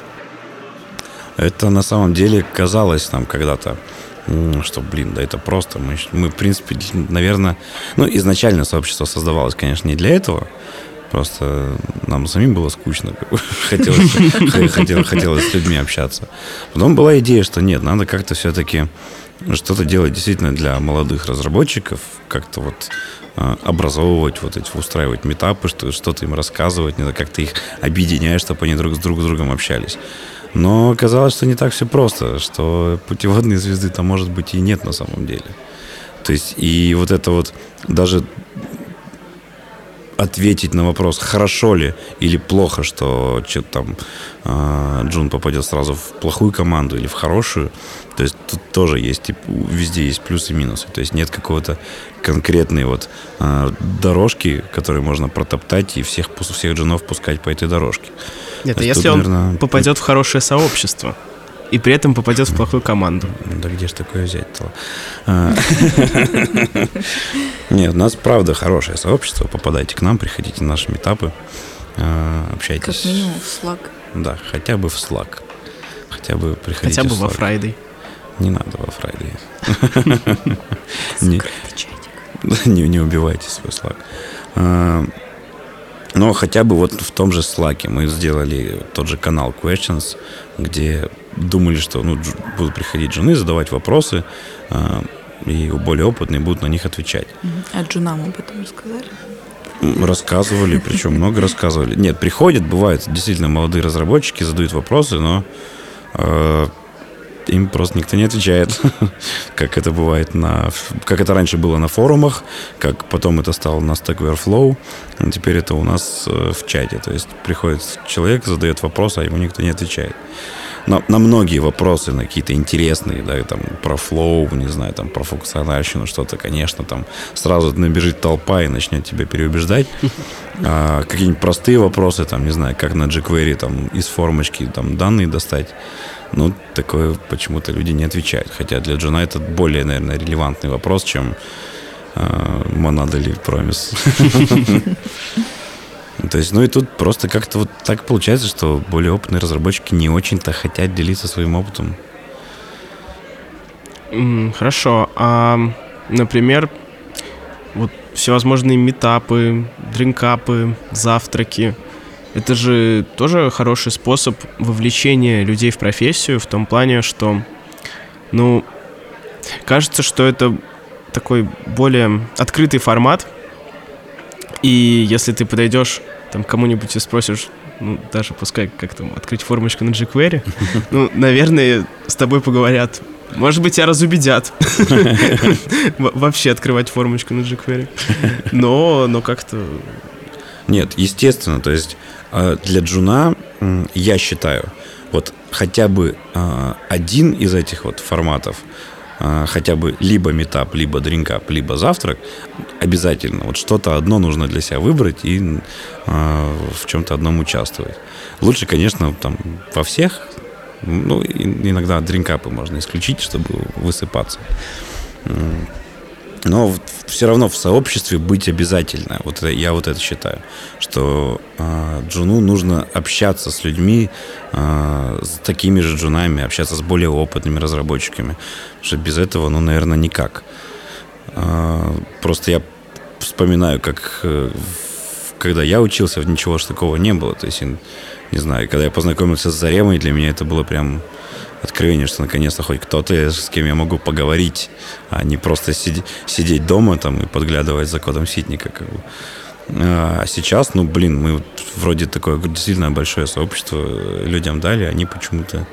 это на самом деле казалось нам когда-то, что, блин, да это просто. Мы, мы, в принципе, наверное, ну, изначально сообщество создавалось, конечно, не для этого, Просто нам самим было скучно. Хотелось, хотелось, хотелось с людьми общаться. Потом была идея, что нет, надо как-то все-таки что-то делать действительно для молодых разработчиков, как-то вот а, образовывать, вот эти, устраивать метапы, что-то им рассказывать, как-то их объединять, чтобы они друг с друг с другом общались. Но оказалось, что не так все просто, что путеводные звезды там, может быть, и нет на самом деле. То есть, и вот это вот даже ответить на вопрос, хорошо ли или плохо, что что там э, Джун попадет сразу в плохую команду или в хорошую. То есть тут тоже есть, везде есть плюсы и минусы. То есть нет какого-то конкретной вот э, дорожки, которую можно протоптать и всех, всех джунов пускать по этой дорожке. Нет, а если тут, он наверное, попадет в хорошее сообщество, и при этом попадет в плохую команду. Да где же такое взять-то? А. Нет, у нас правда хорошее сообщество. Попадайте к нам, приходите на наши метапы, а, общайтесь. Как минимум в Slack. Да, хотя бы в Slack. Хотя бы приходите Хотя бы во Friday. Не надо во Friday. Не, не убивайте свой Slack. А, но хотя бы вот в том же Slack мы сделали тот же канал Questions, где думали, что ну, будут приходить жены, задавать вопросы, э, и более опытные будут на них отвечать. А джунам об этом рассказали? Рассказывали, причем много рассказывали. Нет, приходят, бывают действительно молодые разработчики, задают вопросы, но э, им просто никто не отвечает, как это бывает на, как это раньше было на форумах, как потом это стало на Stack Overflow, а теперь это у нас э, в чате, то есть приходит человек, задает вопрос, а ему никто не отвечает на, на многие вопросы, на какие-то интересные, да, там, про флоу, не знаю, там, про функциональщину, что-то, конечно, там, сразу набежит толпа и начнет тебя переубеждать. А, какие-нибудь простые вопросы, там, не знаю, как на jQuery, там, из формочки, там, данные достать. Ну, такое почему-то люди не отвечают. Хотя для Джона это более, наверное, релевантный вопрос, чем монада или промис. То есть, ну и тут просто как-то вот так получается, что более опытные разработчики не очень-то хотят делиться своим опытом. Хорошо. А, например, вот всевозможные метапы, дринкапы, завтраки. Это же тоже хороший способ вовлечения людей в профессию в том плане, что, ну, кажется, что это такой более открытый формат, и если ты подойдешь там кому-нибудь и спросишь, ну, даже пускай как там, открыть формочку на jQuery, ну, наверное, с тобой поговорят. Может быть, тебя разубедят вообще открывать формочку на jQuery. Но, но как-то... Нет, естественно, то есть а, для джуна, я считаю, вот хотя бы а, один из этих вот форматов – хотя бы либо метап, либо дринкап, либо завтрак, обязательно. Вот что-то одно нужно для себя выбрать и э, в чем-то одном участвовать. Лучше, конечно, там во всех, ну, иногда дринкапы можно исключить, чтобы высыпаться. Но все равно в сообществе быть обязательно. Вот это, я вот это считаю, что э, джуну нужно общаться с людьми, э, с такими же джунами, общаться с более опытными разработчиками. Потому что без этого, ну, наверное, никак. Э, просто я вспоминаю, как э, когда я учился, ничего ж такого не было. То есть, не знаю, когда я познакомился с Заремой, для меня это было прям откровение, что наконец-то хоть кто-то, с кем я могу поговорить, а не просто сидеть, сидеть дома там и подглядывать за кодом ситника. Как бы. А сейчас, ну, блин, мы вроде такое действительно большое сообщество людям дали, они почему-то...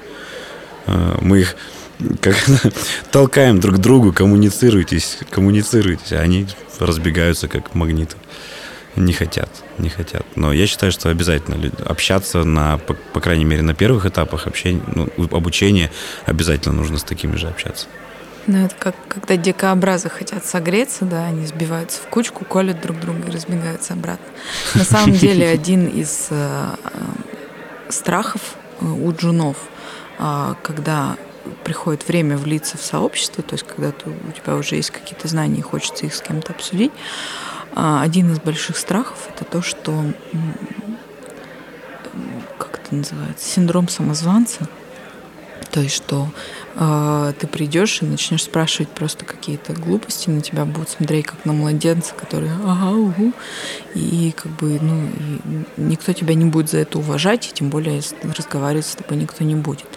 А, мы их как толкаем друг к другу, коммуницируйтесь, коммуницируйтесь, а они разбегаются как магниты не хотят, не хотят. Но я считаю, что обязательно общаться на, по, по крайней мере, на первых этапах общения, ну, обучения обязательно нужно с такими же общаться. Ну, это как когда дикообразы хотят согреться, да, они сбиваются в кучку, колят друг друга и разбегаются обратно. На самом деле один из э, э страхов э, у джунов, когда приходит время влиться в сообщество, то есть когда ты, у тебя уже есть какие-то знания и хочется их с кем-то обсудить, один из больших страхов это то, что как это называется, синдром самозванца. То есть, что э, ты придешь и начнешь спрашивать просто какие-то глупости, на тебя будут смотреть как на младенца, который ага, угу, и как бы, ну, и никто тебя не будет за это уважать, и тем более разговаривать с тобой никто не будет.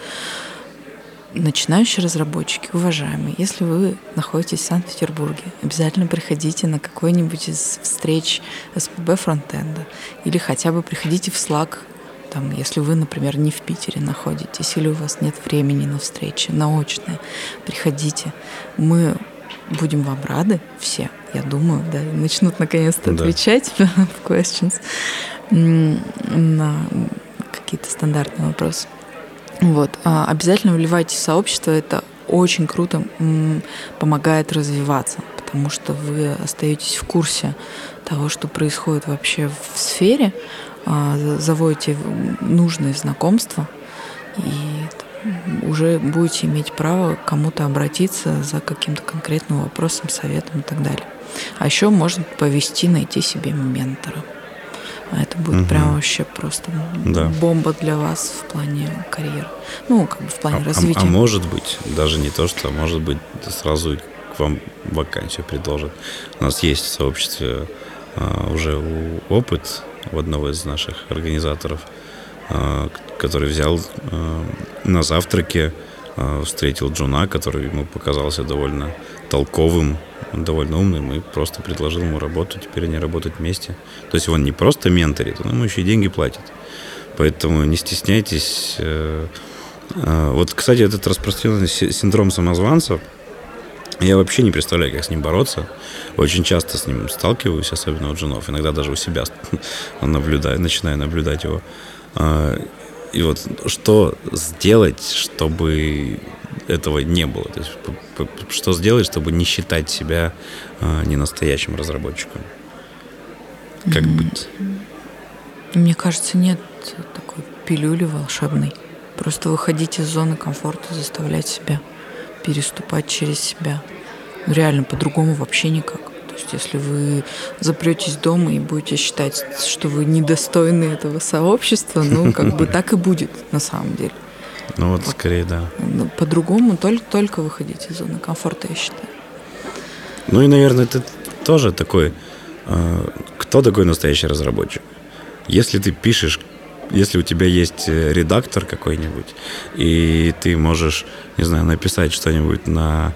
Начинающие разработчики, уважаемые, если вы находитесь в Санкт-Петербурге, обязательно приходите на какой-нибудь из встреч СПБ фронтенда или хотя бы приходите в Slack там, если вы, например, не в Питере находитесь, или у вас нет времени на встречи, на очные, приходите. Мы будем вам рады все, я думаю, да, начнут наконец-то да. отвечать в questions на какие-то стандартные вопросы. Вот. А обязательно вливайтесь в сообщество, это очень круто помогает развиваться, потому что вы остаетесь в курсе того, что происходит вообще в сфере, а, заводите нужные знакомства и уже будете иметь право кому-то обратиться за каким-то конкретным вопросом, советом и так далее. А еще можно повести, найти себе ментора. А это будет угу. прям вообще просто да. бомба для вас в плане карьеры. Ну, как бы в плане а, развития. А, а может быть, даже не то, что, может быть, сразу к вам вакансию предложат. У нас есть в сообществе а, уже опыт у одного из наших организаторов, а, который взял а, на завтраке, а, встретил Джуна, который ему показался довольно толковым, довольно умным, и просто предложил ему работу. Теперь они работают вместе. То есть он не просто менторит, он ему еще и деньги платит. Поэтому не стесняйтесь. Э, вот, кстати, этот распространенный синдром самозванца – я вообще не представляю, как с ним бороться. Очень часто с ним сталкиваюсь, особенно у джунов. Иногда даже у себя наблюдаю, начинаю наблюдать его. И вот что сделать, чтобы этого не было? То есть, что сделать, чтобы не считать себя а, ненастоящим разработчиком? Как быть? Мне кажется, нет такой пилюли волшебной. Просто выходить из зоны комфорта, заставлять себя переступать через себя. Ну, реально, по-другому вообще никак. То есть, если вы запретесь дома и будете считать, что вы недостойны этого сообщества, ну, как бы так и будет на самом деле. Ну, вот, вот. скорее, да. Ну, по-другому только, только выходить из зоны комфорта, я считаю. Ну и, наверное, это тоже такой... Э, кто такой настоящий разработчик? Если ты пишешь если у тебя есть э, редактор какой-нибудь, и ты можешь, не знаю, написать что-нибудь на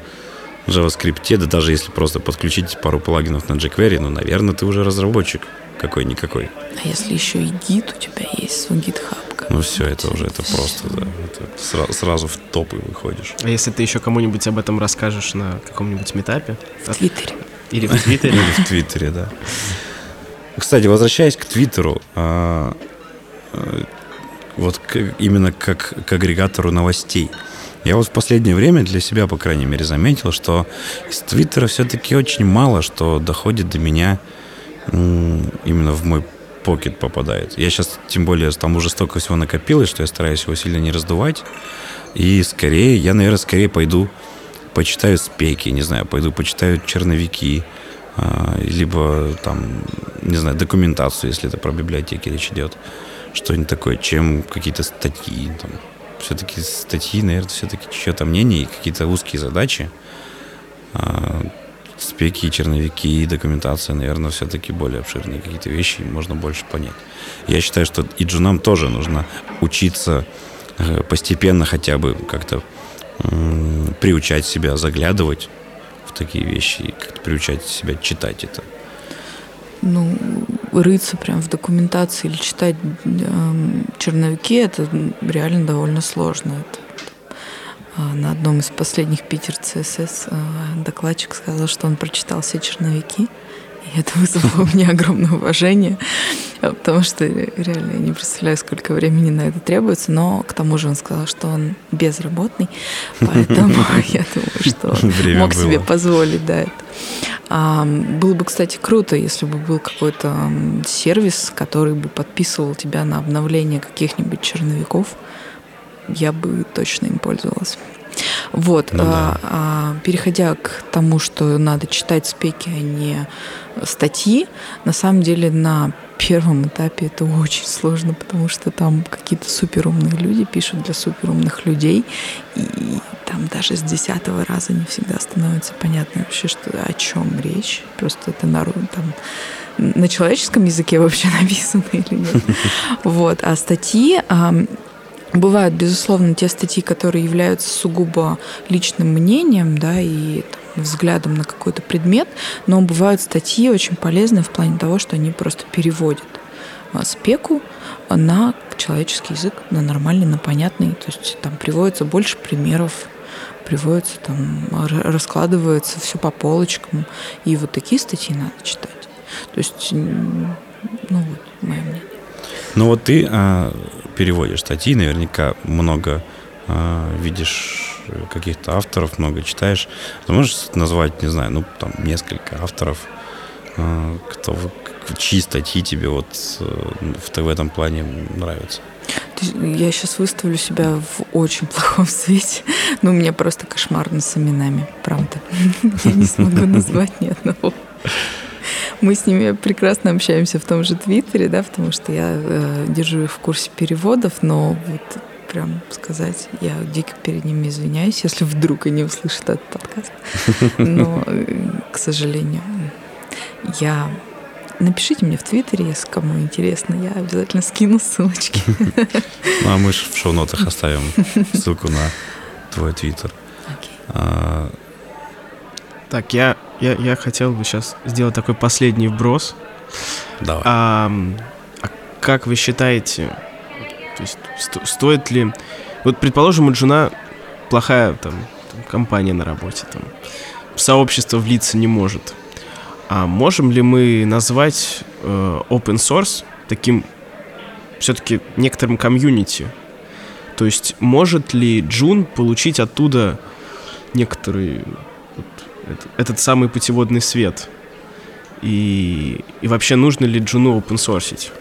JavaScript, да даже если просто подключить пару плагинов на jQuery, ну, наверное, ты уже разработчик какой-никакой. А если еще и гид у тебя есть, свой GitHub? Ну все, это уже, это просто, да, это сразу, сразу в топы выходишь. А если ты еще кому-нибудь об этом расскажешь на каком-нибудь метапе? В Твиттере. Или в Твиттере? Или в Твиттере, да. Кстати, возвращаясь к Твиттеру, а, Э, вот именно как к агрегатору новостей. Я вот в последнее время для себя, по крайней мере, заметил, что из Твиттера все-таки очень мало что доходит до меня именно в мой покет попадает. Я сейчас, тем более, там уже столько всего накопилось, что я стараюсь его сильно не раздувать. И скорее, я, наверное, скорее пойду почитаю спеки, не знаю, пойду почитаю черновики, а, либо там, не знаю, документацию, если это про библиотеки речь идет что-нибудь такое, чем какие-то статьи. Там. Все-таки статьи, наверное, все-таки чье-то мнение и какие-то узкие задачи. А спеки, черновики, документация, наверное, все-таки более обширные какие-то вещи, можно больше понять. Я считаю, что и джунам тоже нужно учиться э, постепенно хотя бы как-то приучать себя заглядывать в такие вещи и как-то приучать себя читать это ну, рыться прям в документации или читать э, черновики, это реально довольно сложно. Это, э, на одном из последних Питер ЦСС э, докладчик сказал, что он прочитал все черновики, и это вызвало у меня огромное уважение, потому что реально я не представляю, сколько времени на это требуется, но к тому же он сказал, что он безработный, поэтому я думаю, что мог себе позволить да, это. А, было бы, кстати, круто, если бы был какой-то сервис, который бы подписывал тебя на обновление каких-нибудь черновиков. Я бы точно им пользовалась. Вот, ну, да. а, а, переходя к тому, что надо читать спеки, а не статьи, на самом деле на первом этапе это очень сложно, потому что там какие-то суперумные люди пишут для суперумных людей, и там даже с десятого раза не всегда становится понятно вообще, что, о чем речь. Просто это народ там на человеческом языке вообще написано или нет. Вот. А статьи Бывают, безусловно, те статьи, которые являются сугубо личным мнением, да, и там, взглядом на какой-то предмет, но бывают статьи очень полезные в плане того, что они просто переводят а, спеку на человеческий язык, на нормальный, на понятный. То есть там приводится больше примеров, приводится там, раскладывается все по полочкам. И вот такие статьи надо читать. То есть, ну вот, мое мнение. Ну вот ты а, переводишь статьи, наверняка много а, видишь каких-то авторов, много читаешь. Ты можешь назвать, не знаю, ну там несколько авторов, а, кто, чьи статьи тебе вот э, в, в этом плане нравятся? Я сейчас выставлю себя в очень плохом свете. Ну, у меня просто кошмарно с именами, правда. Я не смогу назвать ни одного. Мы с ними прекрасно общаемся в том же Твиттере, да, потому что я э, держу их в курсе переводов, но вот прям сказать, я дико перед ними извиняюсь, если вдруг они услышат этот подкаст. Но, э, к сожалению, я Напишите мне в Твиттере, если кому интересно, я обязательно скину ссылочки. Ну, а мы в шоу-нотах оставим ссылку на твой Твиттер. А, так, я, я, я хотел бы сейчас сделать такой последний вброс. Давай. А, а как вы считаете, то есть сто, стоит ли... Вот, предположим, у Джуна плохая там, там компания на работе, там, сообщество влиться не может. А можем ли мы назвать э, open source таким все-таки некоторым комьюнити? То есть может ли Джун получить оттуда некоторый этот самый путеводный свет? И, и вообще нужно ли Джуну source?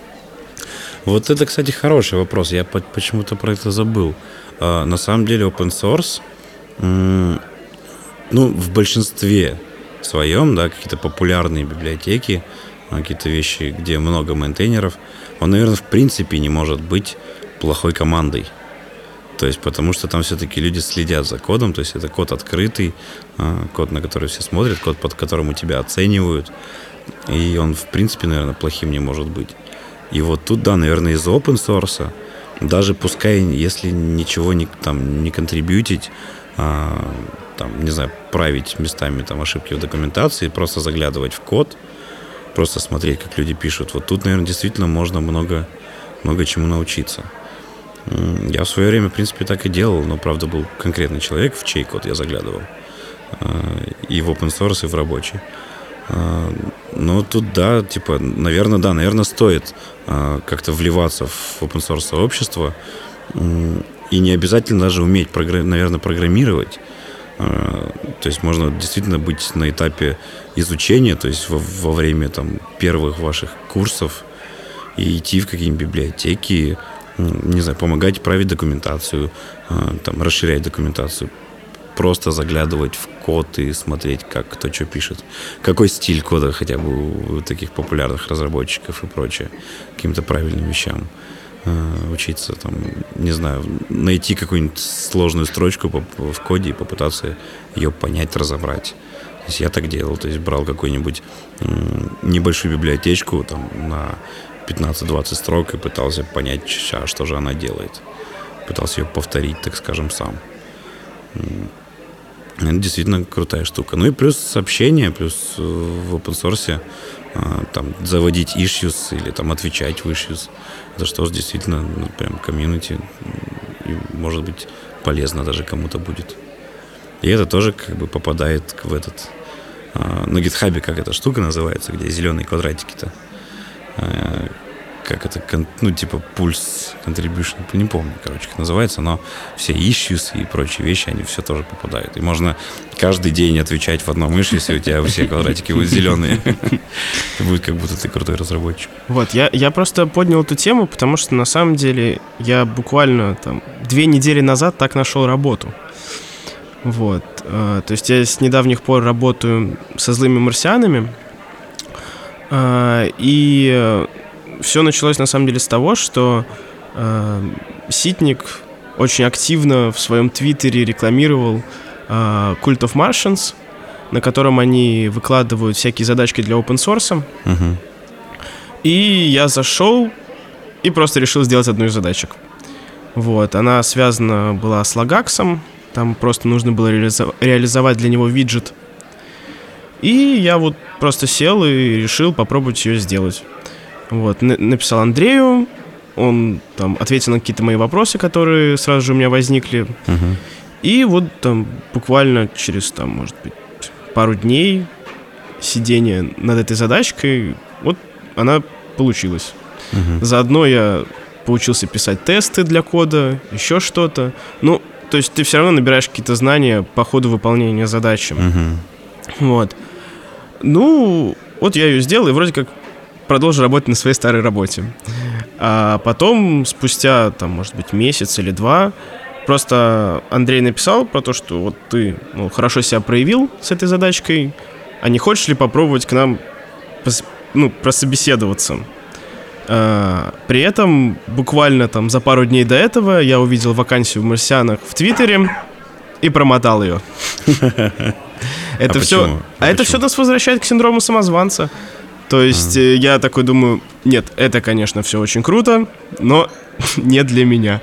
Вот это, кстати, хороший вопрос. Я почему-то про это забыл. А, на самом деле open source, ну, в большинстве своем, да, какие-то популярные библиотеки, а, какие-то вещи, где много мейнтейнеров, он, наверное, в принципе не может быть плохой командой. То есть, потому что там все-таки люди следят за кодом, то есть это код открытый, а, код, на который все смотрят, код, под которым у тебя оценивают, и он, в принципе, наверное, плохим не может быть. И вот тут, да, наверное, из open source, даже пускай, если ничего не, там, не контрибьютить, а, там, не знаю, править местами там ошибки в документации, просто заглядывать в код, просто смотреть, как люди пишут. Вот тут, наверное, действительно можно много, много чему научиться. Я в свое время, в принципе, так и делал, но, правда, был конкретный человек, в чей код я заглядывал. А, и в open source, и в рабочий. Но тут, да, типа, наверное, да, наверное, стоит а, как-то вливаться в open source сообщество. И не обязательно даже уметь, наверное, программировать. То есть можно действительно быть на этапе изучения, то есть во, во время там, первых ваших курсов и идти в какие-нибудь библиотеки, не знаю, помогать править документацию, а, там, расширять документацию, просто заглядывать в код и смотреть, как кто что пишет. Какой стиль кода хотя бы у таких популярных разработчиков и прочее. Каким-то правильным вещам а, учиться, там, не знаю, найти какую-нибудь сложную строчку в коде и попытаться ее понять, разобрать. То есть я так делал, то есть брал какую-нибудь небольшую библиотечку там на 15-20 строк и пытался понять, а что же она делает. Пытался ее повторить, так скажем, сам. Это действительно крутая штука. Ну и плюс сообщение, плюс э, в open source а, там заводить issues или там отвечать в issues. Это что действительно ну, прям комьюнити и может быть полезно даже кому-то будет. И это тоже как бы попадает в этот а, на гитхабе, как эта штука называется, где зеленые квадратики-то. Э, как это, ну, типа пульс contribution, не помню, короче, как называется, но все issues и прочие вещи, они все тоже попадают. И можно каждый день отвечать в одном issue, если у тебя все квадратики будут зеленые. Будет как будто ты крутой разработчик. Вот, я, я просто поднял эту тему, потому что на самом деле я буквально там две недели назад так нашел работу. Вот. Э, то есть я с недавних пор работаю со злыми марсианами, и все началось на самом деле с того, что э, Ситник очень активно в своем твиттере рекламировал э, Cult of Martians, на котором они выкладывают всякие задачки для open source. И я зашел и просто решил сделать одну из задачек. Вот, она связана была с лагаксом, там просто нужно было реализо- реализовать для него виджет. И я вот просто сел и решил попробовать ее сделать. Вот, написал Андрею, он там ответил на какие-то мои вопросы, которые сразу же у меня возникли. Мгм. И вот там буквально через, там, может быть, пару дней сидения над этой задачкой, вот она получилась. Мгм. Заодно я поучился писать тесты для кода, еще что-то. Ну, то есть ты все равно набираешь какие-то знания по ходу выполнения задачи. Мгм. Вот. Ну, вот я ее сделал и вроде как продолжу работать на своей старой работе. А потом, спустя, там, может быть, месяц или два, просто Андрей написал про то, что вот ты ну, хорошо себя проявил с этой задачкой, а не хочешь ли попробовать к нам пос- ну, прособеседоваться? А, при этом буквально там за пару дней до этого я увидел вакансию в «Марсианах» в Твиттере и промотал ее. Это А все, почему? а это все нас возвращает к синдрому самозванца. То есть э, я такой думаю, нет, это, конечно, все очень круто, но не для меня.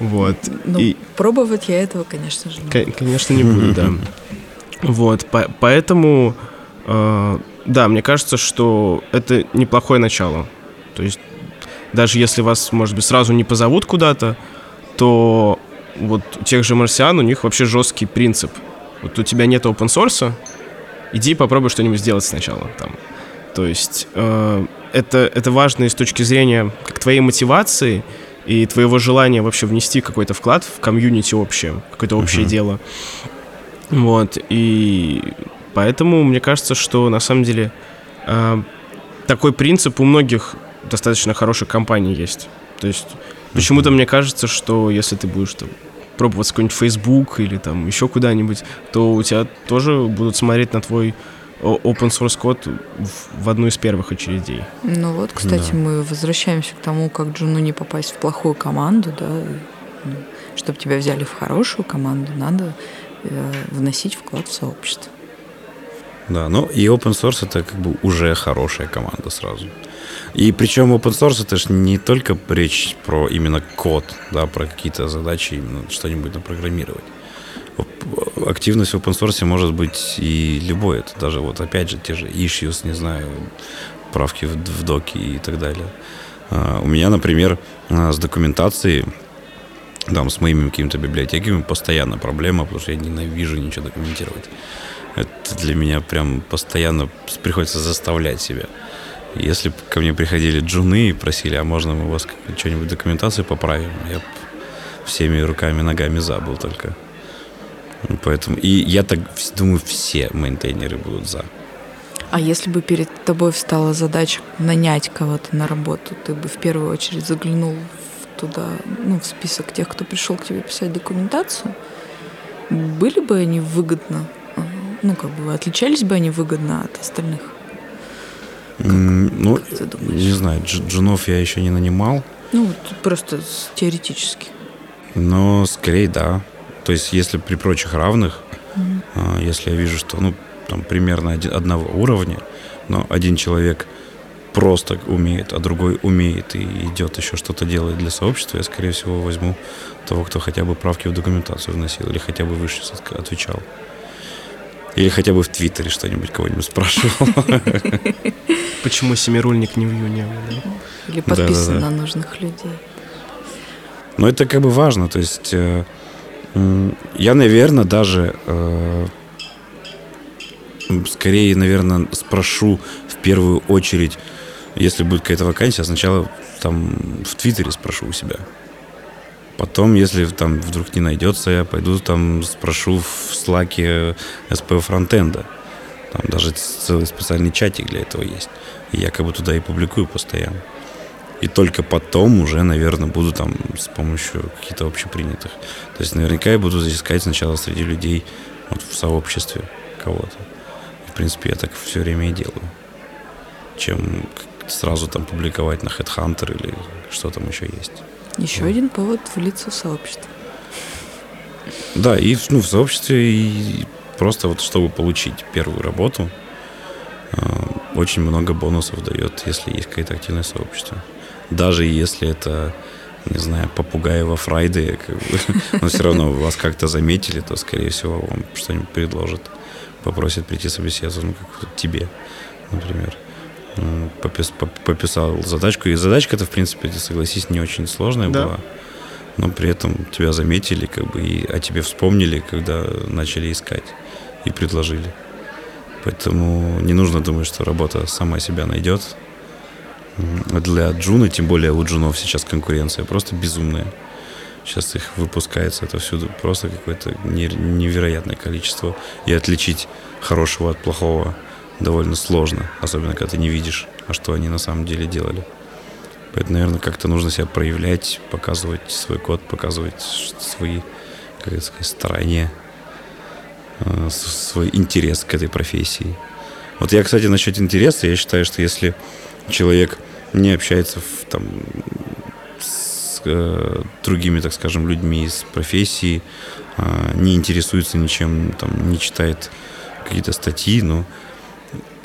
Вот. Ну, И, пробовать я этого, конечно же, не ко- конечно, не буду, да. Вот, по- поэтому, э, да, мне кажется, что это неплохое начало. То есть даже если вас, может быть, сразу не позовут куда-то, то вот у тех же марсиан у них вообще жесткий принцип. Вот у тебя нет open source, иди попробуй что-нибудь сделать сначала там. То есть э, это, это важно и с точки зрения как твоей мотивации и твоего желания вообще внести какой-то вклад в комьюнити общее, какое-то общее Мгм. дело. Вот, и поэтому мне кажется, что на самом деле э, такой принцип у многих достаточно хороших компаний есть. То есть почему-то мне кажется, что если ты будешь там пробовать какой-нибудь Facebook или там еще куда-нибудь, то у тебя тоже будут смотреть на твой open source код в, в одну из первых очередей. Ну вот, кстати, Да. мы возвращаемся к тому, как Джуну не попасть в плохую команду, да. Чтобы тебя взяли в хорошую команду, надо э, вносить вклад в сообщество. Да, ну и open source это как бы уже хорошая команда сразу. И причем open source это же не только речь про именно код, да, про какие-то задачи, именно что-нибудь напрограммировать. Активность в open source может быть и любой. Это даже вот опять же те же issues, не знаю, правки в, в доки и так далее. А, У меня, например, а, с документацией, там, с моими какими-то библиотеками постоянно проблема, потому что я ненавижу ничего документировать. Это для меня прям постоянно приходится заставлять себя. Если бы ко мне приходили джуны и просили, а можно мы у вас что-нибудь документацию поправим, я всеми руками, ногами за был только. Ну, Поэтому, и я так думаю, все мейнтейнеры будут за. А если бы перед тобой встала задача нанять кого-то на работу, ты бы в первую очередь заглянул туда, ну, в список тех, кто пришел к тебе писать документацию? Были бы они выгодно, э, ну, как бы, отличались бы они выгодно от остальных? Ну, как ты думаешь? не знаю, дж- джунов я еще не нанимал, Ну, просто теоретически. но скорее да. То есть, если при прочих равных, а, если я вижу, что ну, там примерно один- одного уровня, но один человек просто умеет, а другой умеет и идет еще что-то делает для сообщества, я, скорее всего, возьму того, кто хотя бы правки в документацию вносил или хотя бы выше отвечал. Или хотя бы в Твиттере что-нибудь кого-нибудь спрашивал. Почему семирульник не в июне? Или подписан на нужных людей. Но это как бы важно. То есть э, я, наверное, даже э, скорее, наверное, спрошу в первую очередь, если будет какая-то вакансия, сначала там в Твиттере спрошу у себя. Потом, если там вдруг не найдется, я пойду там спрошу в слаке СП фронтенда. Там даже целый специальный чатик для этого есть. И я как бы туда и публикую постоянно. И только потом уже, наверное, буду там с помощью каких-то общепринятых. То есть наверняка я буду искать сначала среди людей вот, в сообществе кого-то. В принципе, я так все время и делаю. Чем сразу там публиковать на Headhunter или что там еще есть. Еще один повод влиться в сообщество. Да, и ну, в сообществе, и просто вот чтобы получить первую работу, э, очень много бонусов дает, если есть какое-то активное сообщество. Даже если это, не знаю, попугаи во Фрайде, как бы, но все равно вас как-то заметили, то, скорее всего, вам что-нибудь предложат, попросят прийти собеседоваться, ну, как тебе, например. Попис, пописал задачку, и задачка это, в принципе, согласись, не очень сложная да. была но при этом тебя заметили, как бы, и о тебе вспомнили, когда начали искать и предложили. Поэтому не нужно думать, что работа сама себя найдет. Для джуна, тем более у джунов сейчас конкуренция просто безумная. Сейчас их выпускается это всюду просто какое-то невероятное количество. И отличить хорошего от плохого довольно сложно, особенно когда ты не видишь, а что они на самом деле делали. Поэтому, наверное, как-то нужно себя проявлять, показывать свой код, показывать свои, как сказать, старания, э, свой интерес к этой профессии. Вот я, кстати, насчет интереса, я считаю, что если человек не общается в, там, с э, другими, так скажем, людьми из профессии, э, не интересуется ничем, там, не читает какие-то статьи, ну,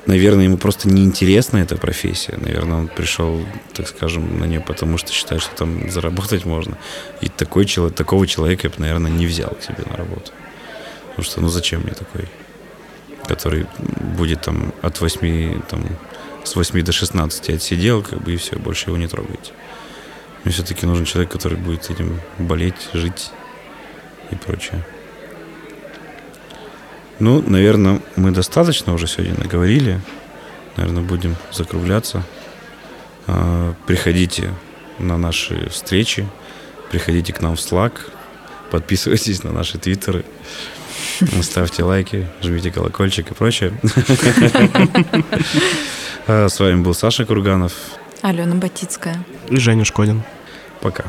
наверное, ему просто неинтересна эта профессия. Наверное, он пришел, так скажем, на нее, потому что считает, что там заработать можно. И такой человек, такого человека я бы, наверное, не взял к себе на работу. Потому что, ну зачем мне такой, который будет там от 8, там, с 8 до 16 отсидел, как бы, и все, больше его не трогайте. Мне все-таки нужен человек, который будет этим болеть, жить и прочее. Ну, наверное, мы достаточно уже сегодня наговорили. Наверное, будем закругляться. А, приходите на наши встречи, приходите к нам в Slack, подписывайтесь на наши твиттеры, ставьте лайки, жмите колокольчик и прочее. А, с вами был Саша Курганов. Алена Батицкая. И Женя Шкодин. Пока.